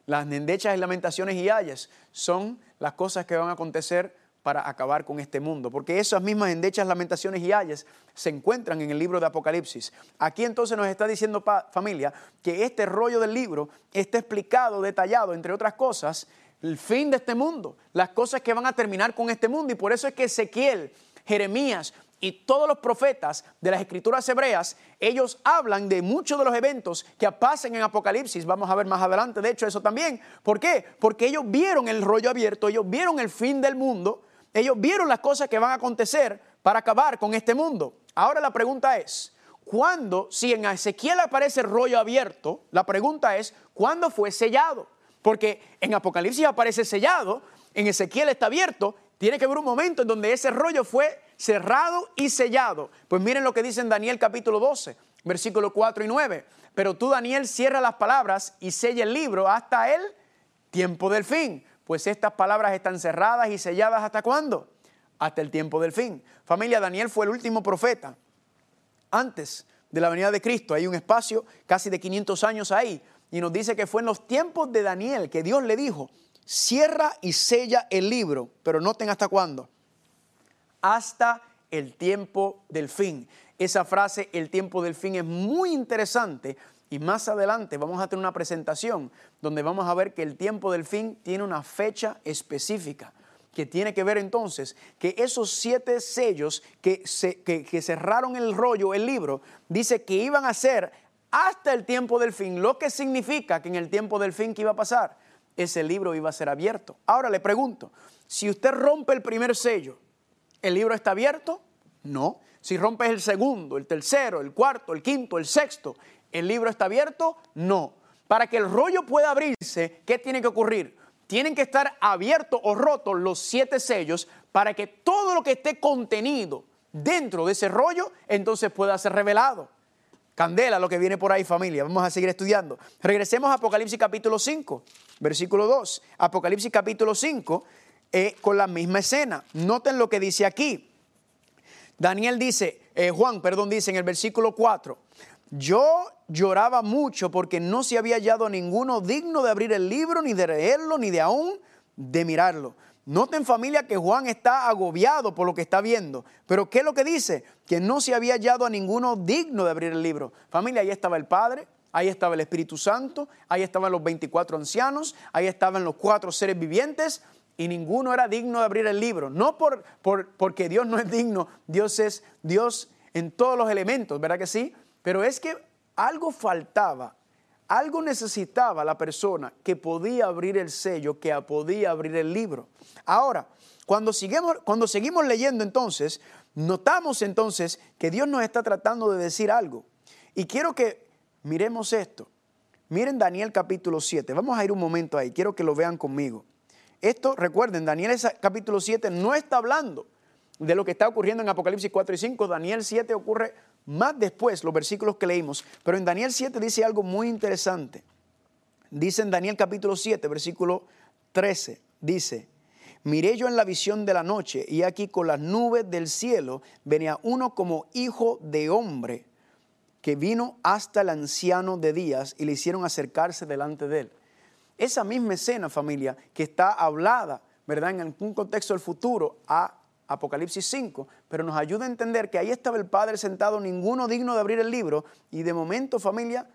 Las endechas y lamentaciones y ayes son las cosas que van a acontecer para acabar con este mundo, porque esas mismas endechas, lamentaciones y ayes se encuentran en el libro de Apocalipsis. Aquí entonces nos está diciendo familia que este rollo del libro está explicado, detallado, entre otras cosas, el fin de este mundo, las cosas que van a terminar con este mundo, y por eso es que Ezequiel, Jeremías, y todos los profetas de las escrituras hebreas, ellos hablan de muchos de los eventos que pasen en Apocalipsis. Vamos a ver más adelante, de hecho, eso también. ¿Por qué? Porque ellos vieron el rollo abierto, ellos vieron el fin del mundo, ellos vieron las cosas que van a acontecer para acabar con este mundo. Ahora la pregunta es, ¿cuándo, si en Ezequiel aparece el rollo abierto, la pregunta es, ¿cuándo fue sellado? Porque en Apocalipsis aparece sellado, en Ezequiel está abierto, tiene que haber un momento en donde ese rollo fue cerrado y sellado. Pues miren lo que dice en Daniel capítulo 12, versículos 4 y 9. Pero tú, Daniel, cierra las palabras y sella el libro hasta el tiempo del fin. Pues estas palabras están cerradas y selladas hasta cuándo? Hasta el tiempo del fin. Familia, Daniel fue el último profeta. Antes de la venida de Cristo, hay un espacio casi de 500 años ahí. Y nos dice que fue en los tiempos de Daniel que Dios le dijo, cierra y sella el libro, pero noten hasta cuándo hasta el tiempo del fin. Esa frase, el tiempo del fin, es muy interesante y más adelante vamos a tener una presentación donde vamos a ver que el tiempo del fin tiene una fecha específica que tiene que ver entonces que esos siete sellos que, que, cerraron el rollo, el libro, dice que iban a ser hasta el tiempo del fin, lo que significa que en el tiempo del fin que iba a pasar, ese libro iba a ser abierto. Ahora le pregunto, si usted rompe el primer sello, ¿El libro está abierto? No. Si rompes el segundo, el tercero, el cuarto, el quinto, el sexto, ¿el libro está abierto? No. Para que el rollo pueda abrirse, ¿qué tiene que ocurrir? Tienen que estar abiertos o rotos los siete sellos para que todo lo que esté contenido dentro de ese rollo entonces pueda ser revelado. Candela lo que viene por ahí familia. Vamos a seguir estudiando. Regresemos a Apocalipsis capítulo 5, versículo 2. Apocalipsis capítulo 5 eh, con la misma escena. Noten lo que dice aquí. Daniel dice, eh, Juan, perdón, dice en el versículo 4, yo lloraba mucho porque no se había hallado ninguno digno de abrir el libro, ni de leerlo, ni de aún de mirarlo. Noten familia que Juan está agobiado por lo que está viendo. Pero ¿qué es lo que dice? Que no se había hallado a ninguno digno de abrir el libro. Familia, ahí estaba el Padre, ahí estaba el Espíritu Santo, ahí estaban los 24 ancianos, ahí estaban los cuatro seres vivientes y ninguno era digno de abrir el libro. No por, por, porque Dios no es digno, Dios es Dios en todos los elementos, ¿verdad que sí? Pero es que algo faltaba algo necesitaba la persona que podía abrir el sello, que podía abrir el libro. Ahora, cuando seguimos, cuando seguimos leyendo entonces, notamos entonces que Dios nos está tratando de decir algo. Y quiero que miremos esto. Miren Daniel capítulo 7. Vamos a ir un momento ahí. Quiero que lo vean conmigo. Esto, recuerden, Daniel capítulo 7 no está hablando de lo que está ocurriendo en Apocalipsis 4 y 5. Daniel 7 ocurre más después, los versículos que leímos. Pero en Daniel 7 dice algo muy interesante. Dice en Daniel capítulo 7, versículo 13, dice, miré yo en la visión de la noche y aquí con las nubes del cielo venía uno como hijo de hombre que vino hasta el anciano de días y le hicieron acercarse delante de él. Esa misma escena, familia, que está hablada, ¿verdad? En un contexto del futuro, a Apocalipsis 5, pero nos ayuda a entender que ahí estaba el Padre sentado, ninguno digno de abrir el libro, y de momento familia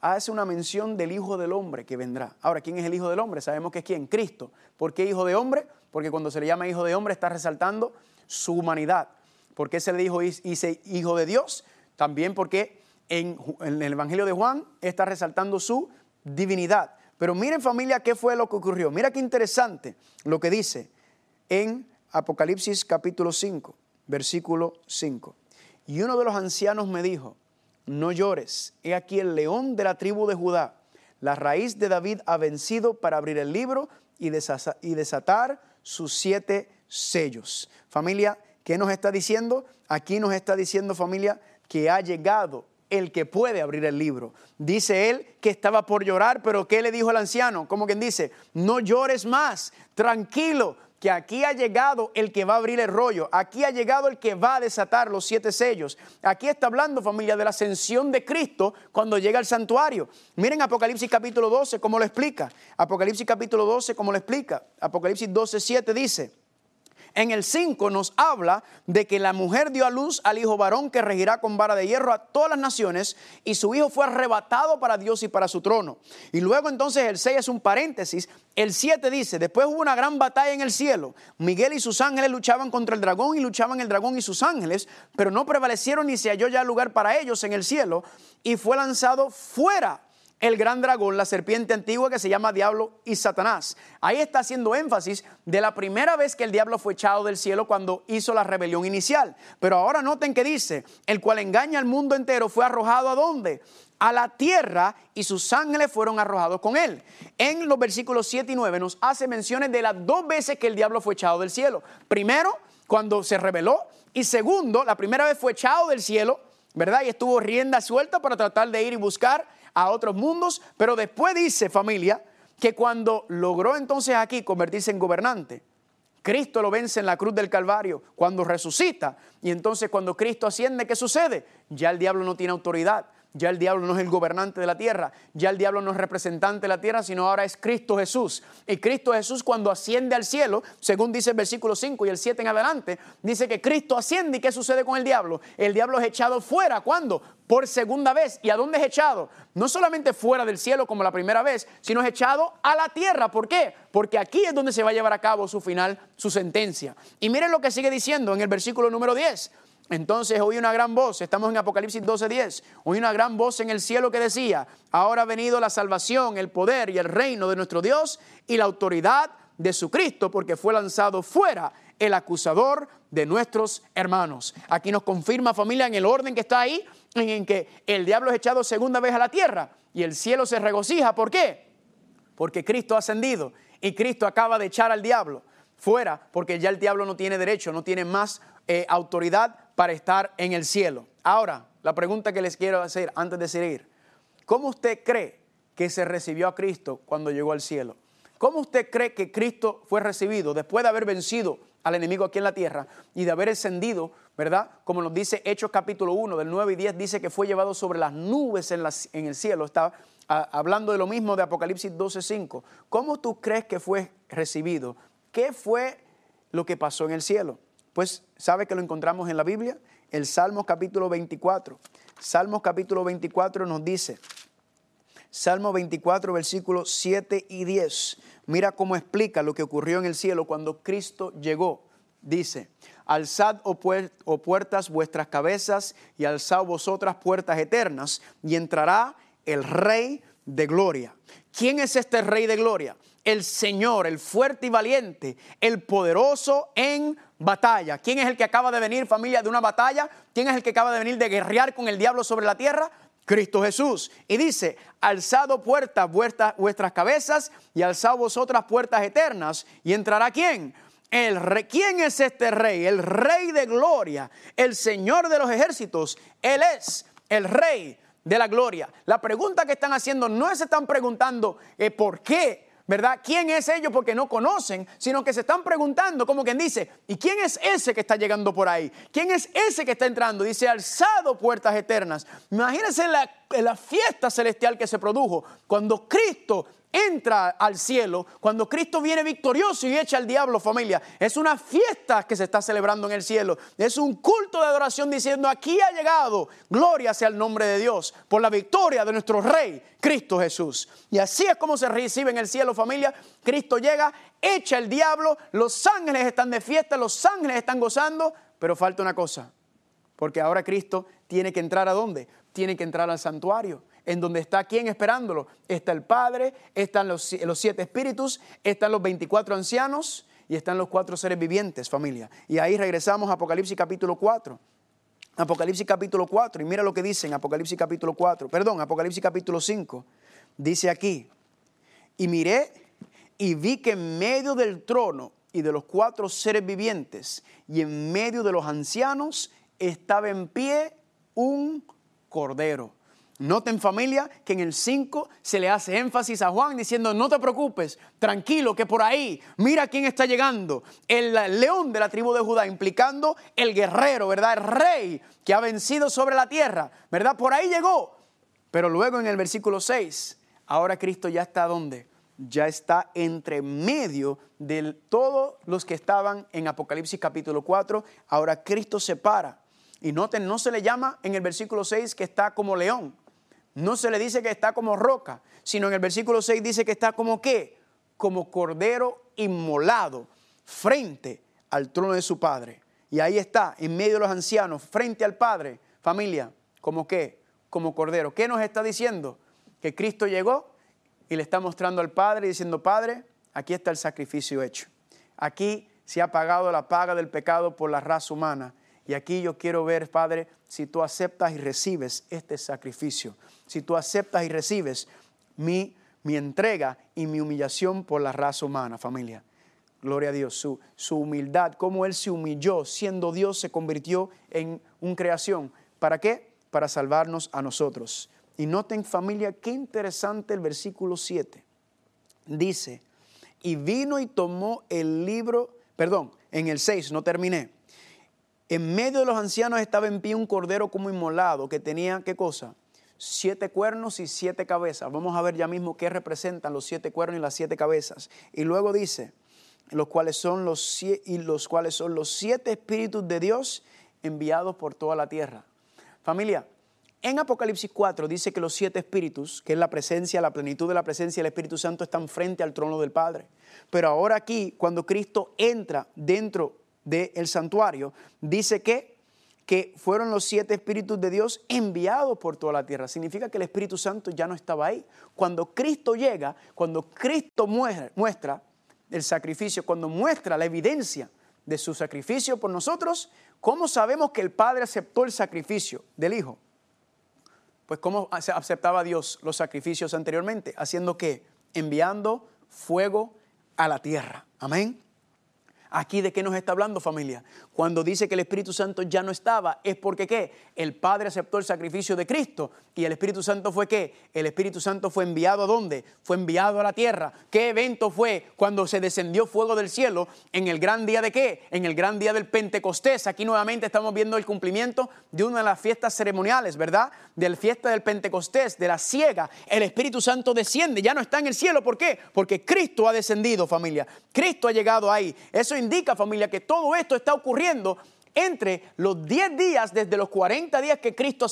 hace una mención del Hijo del Hombre que vendrá. Ahora, ¿quién es el Hijo del Hombre? Sabemos que es quién, Cristo. ¿Por qué Hijo de Hombre? Porque cuando se le llama Hijo de Hombre está resaltando su humanidad. ¿Por qué se le dijo Hijo de Dios? También porque en, en el Evangelio de Juan está resaltando su divinidad. Pero miren familia qué fue lo que ocurrió. Mira qué interesante lo que dice en Apocalipsis capítulo 5, versículo 5. Y uno de los ancianos me dijo, no llores, he aquí el león de la tribu de Judá, la raíz de David ha vencido para abrir el libro y desatar sus siete sellos. Familia, ¿qué nos está diciendo? Aquí nos está diciendo familia que ha llegado el que puede abrir el libro. Dice él que estaba por llorar, pero ¿qué le dijo el anciano? Como quien dice, no llores más, tranquilo, que aquí ha llegado el que va a abrir el rollo, aquí ha llegado el que va a desatar los siete sellos. Aquí está hablando familia de la ascensión de Cristo cuando llega al santuario. Miren Apocalipsis capítulo 12 cómo lo explica. Apocalipsis capítulo 12 cómo lo explica. Apocalipsis 12, 7 dice. En el 5 nos habla de que la mujer dio a luz al hijo varón que regirá con vara de hierro a todas las naciones y su hijo fue arrebatado para Dios y para su trono. Y luego entonces el 6 es un paréntesis. El 7 dice, después hubo una gran batalla en el cielo. Miguel y sus ángeles luchaban contra el dragón y luchaban el dragón y sus ángeles, pero no prevalecieron ni se halló ya lugar para ellos en el cielo y fue lanzado fuera el gran dragón, la serpiente antigua que se llama Diablo y Satanás. Ahí está haciendo énfasis de la primera vez que el diablo fue echado del cielo cuando hizo la rebelión inicial. Pero ahora noten que dice, el cual engaña al mundo entero fue arrojado a dónde? A la tierra y sus ángeles fueron arrojados con él. En los versículos 7 y 9 nos hace menciones de las dos veces que el diablo fue echado del cielo. Primero, cuando se rebeló y segundo, la primera vez fue echado del cielo, ¿verdad? Y estuvo rienda suelta para tratar de ir y buscar a otros mundos, pero después dice familia que cuando logró entonces aquí convertirse en gobernante, Cristo lo vence en la cruz del Calvario cuando resucita y entonces cuando Cristo asciende, ¿qué sucede? Ya el diablo no tiene autoridad, ya el diablo no es el gobernante de la tierra, ya el diablo no es representante de la tierra, sino ahora es Cristo Jesús. Y Cristo Jesús cuando asciende al cielo, según dice el versículo 5 y el 7 en adelante, dice que Cristo asciende y ¿qué sucede con el diablo? El diablo es echado fuera, ¿cuándo? Por segunda vez. ¿Y a dónde es echado? No solamente fuera del cielo como la primera vez, sino es echado a la tierra. ¿Por qué? Porque aquí es donde se va a llevar a cabo su final, su sentencia. Y miren lo que sigue diciendo en el versículo número 10. Entonces oí una gran voz, estamos en Apocalipsis 12:10, oí una gran voz en el cielo que decía, ahora ha venido la salvación, el poder y el reino de nuestro Dios y la autoridad de su Cristo, porque fue lanzado fuera el acusador de nuestros hermanos. Aquí nos confirma familia en el orden que está ahí, en que el diablo es echado segunda vez a la tierra y el cielo se regocija. ¿Por qué? Porque Cristo ha ascendido y Cristo acaba de echar al diablo fuera, porque ya el diablo no tiene derecho, no tiene más eh, autoridad para estar en el cielo. Ahora, la pregunta que les quiero hacer antes de seguir, ¿cómo usted cree que se recibió a Cristo cuando llegó al cielo? ¿Cómo usted cree que Cristo fue recibido después de haber vencido al enemigo aquí en la tierra y de haber ascendido, ¿verdad? Como nos dice Hechos capítulo 1 del 9 y 10, dice que fue llevado sobre las nubes en, en el cielo. Está hablando de lo mismo de Apocalipsis 12, 5. ¿Cómo tú crees que fue recibido ¿qué fue lo que pasó en el cielo? Pues, ¿sabe que lo encontramos en la Biblia? El Salmo capítulo 24. Salmos capítulo 24 nos dice, Salmo 24, versículos 7 y 10. Mira cómo explica lo que ocurrió en el cielo cuando Cristo llegó. Dice, alzad, o oh, puertas, vuestras cabezas y alzad vosotras puertas eternas, y entrará el Rey de Gloria. ¿Quién es este Rey de Gloria? El Señor, el fuerte y valiente, el poderoso en batalla. ¿Quién es el que acaba de venir, familia, de una batalla? ¿Quién es el que acaba de venir de guerrear con el diablo sobre la tierra? Cristo Jesús. Y dice, alzado puertas vuestras, cabezas y alzad vosotras puertas eternas. ¿Y entrará quién? El rey. ¿Quién es este rey? El rey de gloria, el Señor de los ejércitos. Él es el rey de la gloria. La pregunta que están haciendo no se están preguntando eh, por qué ¿verdad? ¿Quién es ellos? Porque no conocen, sino que se están preguntando, como quien dice, ¿y quién es ese que está llegando por ahí? ¿Quién es ese que está entrando? Dice, alzado puertas eternas. Imagínense la, la fiesta celestial que se produjo cuando Cristo entra al cielo, cuando Cristo viene victorioso y echa al diablo familia. Es una fiesta que se está celebrando en el cielo. Es un culto de adoración diciendo, aquí ha llegado, gloria sea el nombre de Dios, por la victoria de nuestro Rey, Cristo Jesús. Y así es como se recibe en el cielo familia. Cristo llega, echa el diablo, los ángeles están de fiesta, los ángeles están gozando, pero falta una cosa, porque ahora Cristo tiene que entrar a dónde? Tiene que entrar al santuario en donde está quién esperándolo. Está el Padre, están los, los siete espíritus, están los 24 ancianos y están los cuatro seres vivientes, familia. Y ahí regresamos a Apocalipsis capítulo 4. Apocalipsis capítulo 4, y mira lo que dice en Apocalipsis capítulo 4, perdón, Apocalipsis capítulo 5, dice aquí, y miré y vi que en medio del trono y de los cuatro seres vivientes y en medio de los ancianos estaba en pie un cordero Noten familia que en el 5 se le hace énfasis a Juan diciendo, no te preocupes, tranquilo, que por ahí, mira quién está llegando, el león de la tribu de Judá, implicando el guerrero, ¿verdad? El rey que ha vencido sobre la tierra, ¿verdad? Por ahí llegó. Pero luego en el versículo 6, ahora Cristo ya está donde? Ya está entre medio de todos los que estaban en Apocalipsis capítulo 4, ahora Cristo se para. Y noten, no se le llama en el versículo 6 que está como león, no se le dice que está como roca, sino en el versículo 6 dice que está como qué? Como cordero inmolado frente al trono de su padre. Y ahí está, en medio de los ancianos, frente al Padre, familia, como qué? Como cordero. ¿Qué nos está diciendo? Que Cristo llegó y le está mostrando al Padre diciendo, Padre, aquí está el sacrificio hecho. Aquí se ha pagado la paga del pecado por la raza humana. Y aquí yo quiero ver, Padre, si tú aceptas y recibes este sacrificio si tú aceptas y recibes mi, mi entrega y mi humillación por la raza humana, familia. Gloria a Dios, su, su humildad, cómo Él se humilló, siendo Dios, se convirtió en un creación. ¿Para qué? Para salvarnos a nosotros. Y noten familia, qué interesante el versículo 7. Dice, y vino y tomó el libro, perdón, en el 6, no terminé. En medio de los ancianos estaba en pie un cordero como inmolado que tenía, ¿qué cosa? siete cuernos y siete cabezas. Vamos a ver ya mismo qué representan los siete cuernos y las siete cabezas. Y luego dice, los cuales son los, y los, cuales son los siete espíritus de Dios enviados por toda la tierra. Familia, en Apocalipsis 4 dice que los siete espíritus, que es la presencia, la plenitud de la presencia del Espíritu Santo, están frente al trono del Padre. Pero ahora aquí, cuando Cristo entra dentro del santuario, dice que que fueron los siete espíritus de Dios enviados por toda la tierra. Significa que el Espíritu Santo ya no estaba ahí. Cuando Cristo llega, cuando Cristo muestra, el sacrificio, cuando muestra la evidencia de su sacrificio por nosotros, ¿cómo sabemos que el Padre aceptó el sacrificio del Hijo? Pues ¿cómo aceptaba Dios los sacrificios anteriormente? Haciendo qué? Enviando fuego a la tierra. Amén. Aquí de qué nos está hablando familia. Cuando dice que el Espíritu Santo ya no estaba, es porque qué? El Padre aceptó el sacrificio de Cristo y el Espíritu Santo fue qué? El Espíritu Santo fue enviado a dónde? Fue enviado a la tierra. ¿Qué evento fue cuando se descendió fuego del cielo en el gran día de qué? En el gran día del Pentecostés. Aquí nuevamente estamos viendo el cumplimiento de una de las fiestas ceremoniales, ¿verdad? De la fiesta del Pentecostés, de la ciega. El Espíritu Santo desciende, ya no está en el cielo. ¿Por qué? Porque Cristo ha descendido, familia. Cristo ha llegado ahí. Eso indica, familia, que todo esto está ocurriendo entre los 10 días, desde los 40 días que Cristo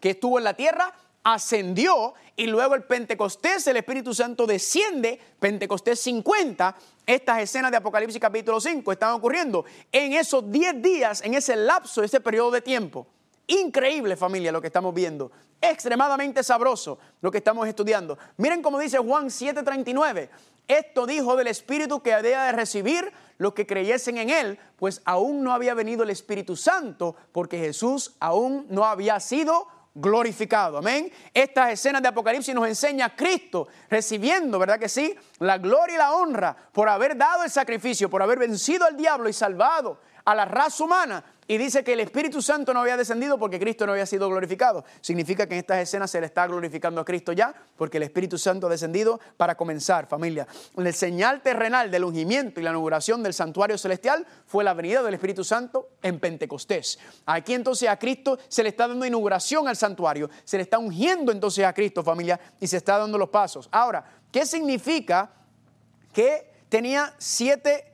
que estuvo en la tierra, ascendió y luego el Pentecostés, el Espíritu Santo desciende, Pentecostés 50, estas escenas de Apocalipsis capítulo 5 están ocurriendo en esos 10 días, en ese lapso, ese periodo de tiempo. Increíble familia lo que estamos viendo, extremadamente sabroso lo que estamos estudiando. Miren cómo dice Juan 7:39, esto dijo del Espíritu que había de recibir los que creyesen en Él, pues aún no había venido el Espíritu Santo, porque Jesús aún no había sido glorificado. Amén. Estas escenas de Apocalipsis nos enseña a Cristo recibiendo, ¿verdad que sí? La gloria y la honra por haber dado el sacrificio, por haber vencido al diablo y salvado a la raza humana y dice que el Espíritu Santo no había descendido porque Cristo no había sido glorificado. Significa que en estas escenas se le está glorificando a Cristo ya porque el Espíritu Santo ha descendido para comenzar, familia. El señal terrenal del ungimiento y la inauguración del santuario celestial fue la venida del Espíritu Santo en Pentecostés. Aquí entonces a Cristo se le está dando inauguración al santuario, se le está ungiendo entonces a Cristo, familia, y se está dando los pasos. Ahora, ¿qué significa que tenía siete,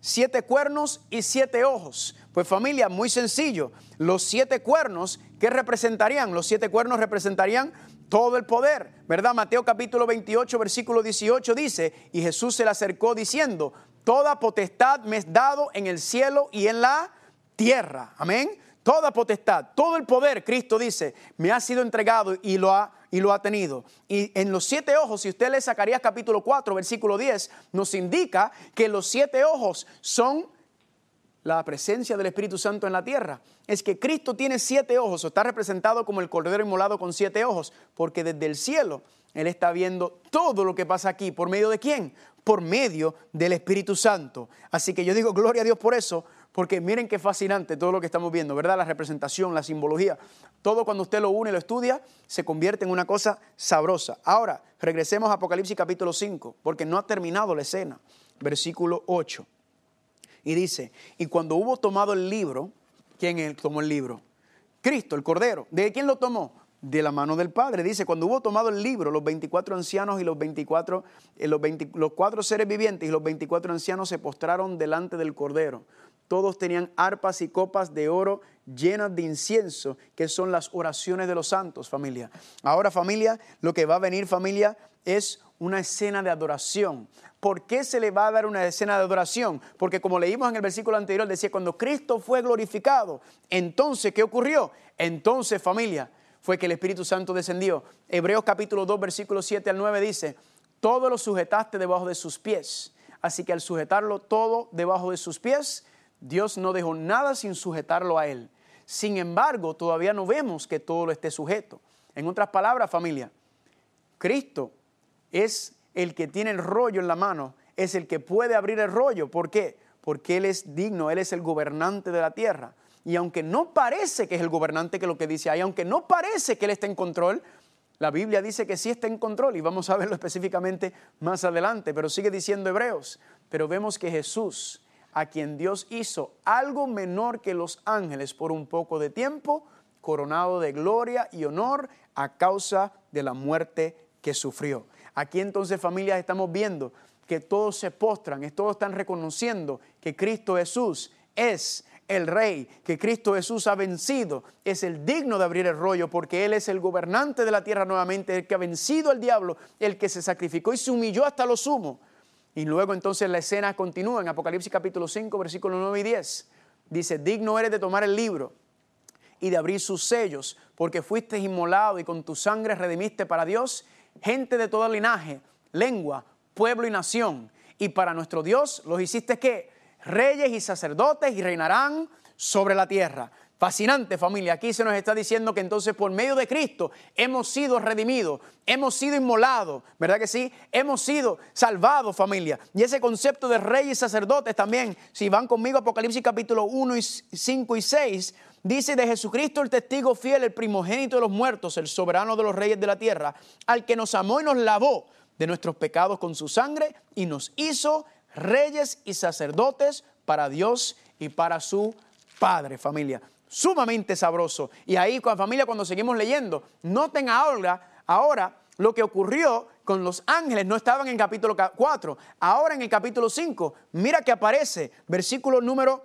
siete cuernos y siete ojos? Pues familia, muy sencillo. Los siete cuernos, ¿qué representarían? Los siete cuernos representarían todo el poder, ¿verdad? Mateo capítulo 28, versículo 18 dice, y Jesús se le acercó diciendo, toda potestad me es dado en el cielo y en la tierra. Amén. Toda potestad, todo el poder, Cristo dice, me ha sido entregado y lo ha, y lo ha tenido. Y en los siete ojos, si usted lee Zacarías capítulo 4, versículo 10, nos indica que los siete ojos son la presencia del Espíritu Santo en la tierra, es que Cristo tiene siete ojos, o está representado como el cordero inmolado con siete ojos, porque desde el cielo Él está viendo todo lo que pasa aquí. ¿Por medio de quién? Por medio del Espíritu Santo. Así que yo digo gloria a Dios por eso, porque miren qué fascinante todo lo que estamos viendo, ¿verdad? La representación, la simbología, todo cuando usted lo une y lo estudia, se convierte en una cosa sabrosa. Ahora, regresemos a Apocalipsis capítulo 5, porque no ha terminado la escena. Versículo 8. Y dice, y cuando hubo tomado el libro, ¿quién tomó el libro? Cristo, el Cordero. ¿De quién lo tomó? De la mano del Padre. Dice, cuando hubo tomado el libro, los 24 ancianos y los 24, eh, los, cuatro seres vivientes y los 24 ancianos se postraron delante del Cordero. Todos tenían arpas y copas de oro llenas de incienso, que son las oraciones de los santos, familia. Ahora, familia, lo que va a venir, familia, es una escena de adoración. ¿Por qué se le va a dar una escena de adoración? Porque como leímos en el versículo anterior, decía, cuando Cristo fue glorificado, entonces, ¿qué ocurrió? Entonces, familia, fue que el Espíritu Santo descendió. Hebreos capítulo 2, versículo 7 al 9 dice, todo lo sujetaste debajo de sus pies. Así que al sujetarlo todo debajo de sus pies, Dios no dejó nada sin sujetarlo a Él. Sin embargo, todavía no vemos que todo lo esté sujeto. En otras palabras, familia, Cristo es el que tiene el rollo en la mano, es el que puede abrir el rollo. ¿Por qué? Porque Él es digno, Él es el gobernante de la tierra. Y aunque no parece que es el gobernante que lo que dice ahí, aunque no parece que Él está en control, la Biblia dice que sí está en control y vamos a verlo específicamente más adelante, pero sigue diciendo Hebreos. Pero vemos que Jesús, a quien Dios hizo algo menor que los ángeles por un poco de tiempo, coronado de gloria y honor a causa de la muerte que sufrió. Aquí entonces familias estamos viendo que todos se postran, todos están reconociendo que Cristo Jesús es el rey, que Cristo Jesús ha vencido, es el digno de abrir el rollo porque Él es el gobernante de la tierra nuevamente, el que ha vencido al diablo, el que se sacrificó y se humilló hasta lo sumo. Y luego entonces la escena continúa en Apocalipsis capítulo 5, versículos 9 y 10. Dice, digno eres de tomar el libro y de abrir sus sellos, porque fuiste inmolado y con tu sangre redimiste para Dios gente de todo linaje, lengua, pueblo y nación. Y para nuestro Dios los hiciste que reyes y sacerdotes y reinarán sobre la tierra. Fascinante familia. Aquí se nos está diciendo que entonces por medio de Cristo hemos sido redimidos, hemos sido inmolados, ¿verdad que sí? Hemos sido salvados familia. Y ese concepto de reyes y sacerdotes también, si van conmigo Apocalipsis capítulo 1 y 5 y 6, dice de Jesucristo el testigo fiel, el primogénito de los muertos, el soberano de los reyes de la tierra, al que nos amó y nos lavó de nuestros pecados con su sangre y nos hizo reyes y sacerdotes para Dios y para su Padre, familia sumamente sabroso. Y ahí con la familia cuando seguimos leyendo, noten ahora, ahora lo que ocurrió con los ángeles, no estaban en capítulo 4, ahora en el capítulo 5, mira que aparece, versículo número,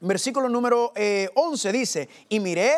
versículo número 11 eh, dice, y miré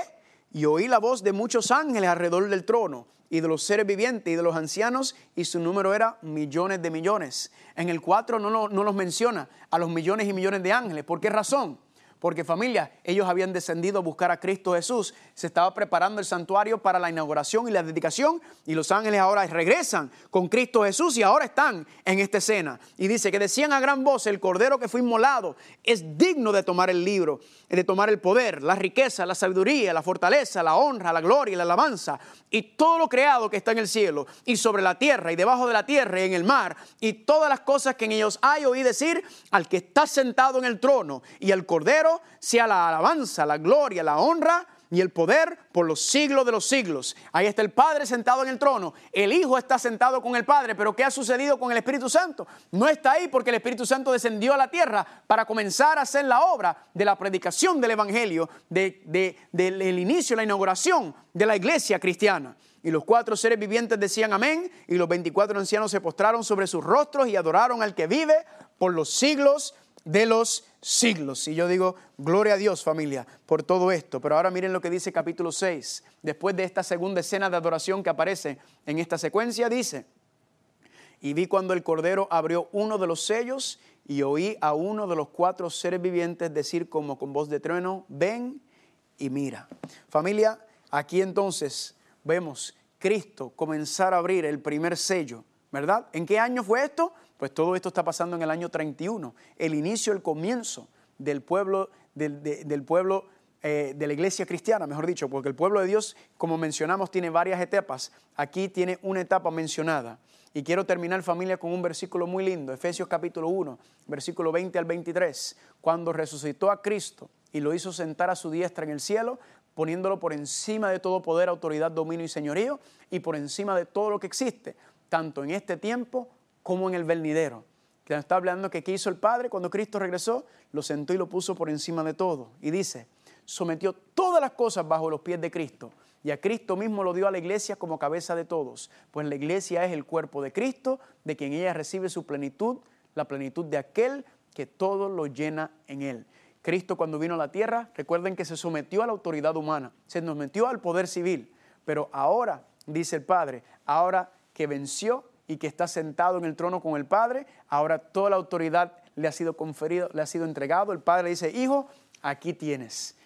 y oí la voz de muchos ángeles alrededor del trono y de los seres vivientes y de los ancianos, y su número era millones de millones. En el 4 no, no los menciona a los millones y millones de ángeles. ¿Por qué razón? Porque familia, ellos habían descendido a buscar a Cristo Jesús. Se estaba preparando el santuario para la inauguración y la dedicación. Y los ángeles ahora regresan con Cristo Jesús y ahora están en esta escena. Y dice que decían a gran voz, el cordero que fue inmolado es digno de tomar el libro, de tomar el poder, la riqueza, la sabiduría, la fortaleza, la honra, la gloria y la alabanza. Y todo lo creado que está en el cielo y sobre la tierra y debajo de la tierra y en el mar. Y todas las cosas que en ellos hay, oí decir al que está sentado en el trono y al cordero sea la alabanza, la gloria, la honra y el poder por los siglos de los siglos. Ahí está el Padre sentado en el trono, el Hijo está sentado con el Padre, pero ¿qué ha sucedido con el Espíritu Santo? No está ahí porque el Espíritu Santo descendió a la tierra para comenzar a hacer la obra de la predicación del Evangelio, del inicio, la inauguración de la iglesia cristiana. Y los cuatro seres vivientes decían amén, y los veinticuatro ancianos se postraron sobre sus rostros y adoraron al que vive por los siglos de los siglos. Y yo digo, gloria a Dios familia por todo esto. Pero ahora miren lo que dice capítulo 6. Después de esta segunda escena de adoración que aparece en esta secuencia, dice, y vi cuando el Cordero abrió uno de los sellos y oí a uno de los cuatro seres vivientes decir como con voz de trueno, ven y mira. Familia, aquí entonces vemos Cristo comenzar a abrir el primer sello, ¿verdad? ¿En qué año fue esto? Pues todo esto está pasando en el año 31, el inicio, el comienzo del pueblo, del, pueblo eh, de la iglesia cristiana, mejor dicho, porque el pueblo de Dios, como mencionamos, tiene varias etapas. Aquí tiene una etapa mencionada. Y quiero terminar familia con un versículo muy lindo, Efesios capítulo 1, versículo 20 al 23, cuando resucitó a Cristo y lo hizo sentar a su diestra en el cielo, poniéndolo por encima de todo poder, autoridad, dominio y señorío, y por encima de todo lo que existe, tanto en este tiempo como en el venidero. Que está hablando que qué hizo el Padre cuando Cristo regresó, lo sentó y lo puso por encima de todo. Y dice, sometió todas las cosas bajo los pies de Cristo. Y a Cristo mismo lo dio a la iglesia como cabeza de todos. Pues la iglesia es el cuerpo de Cristo, de quien ella recibe su plenitud, la plenitud de aquel que todo lo llena en él. Cristo cuando vino a la tierra, recuerden que se sometió a la autoridad humana, se nos metió al poder civil. Pero ahora, dice el Padre, ahora que venció, y que está sentado en el trono con el Padre, ahora toda la autoridad le ha sido conferida, le ha sido entregado. El Padre dice, hijo, aquí tienes.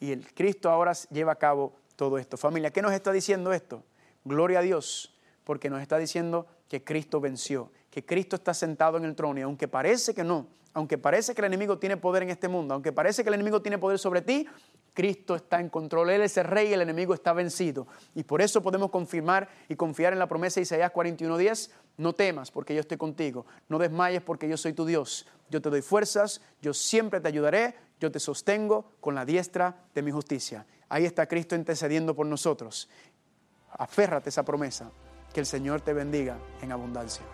Y el Cristo ahora lleva a cabo todo esto. Familia, ¿qué nos está diciendo esto? Gloria a Dios, porque nos está diciendo que Cristo venció, que Cristo está sentado en el trono y aunque parece que no, aunque parece que el enemigo tiene poder en este mundo, aunque parece que el enemigo tiene poder sobre ti, Cristo está en control, Él es el rey el enemigo está vencido. Y por eso podemos confirmar y confiar en la promesa de Isaías 41:10, no temas porque yo estoy contigo, no desmayes porque yo soy tu Dios, yo te doy fuerzas, yo siempre te ayudaré, yo te sostengo con la diestra de mi justicia. Ahí está Cristo intercediendo por nosotros. Aférrate a esa promesa, que el Señor te bendiga en abundancia.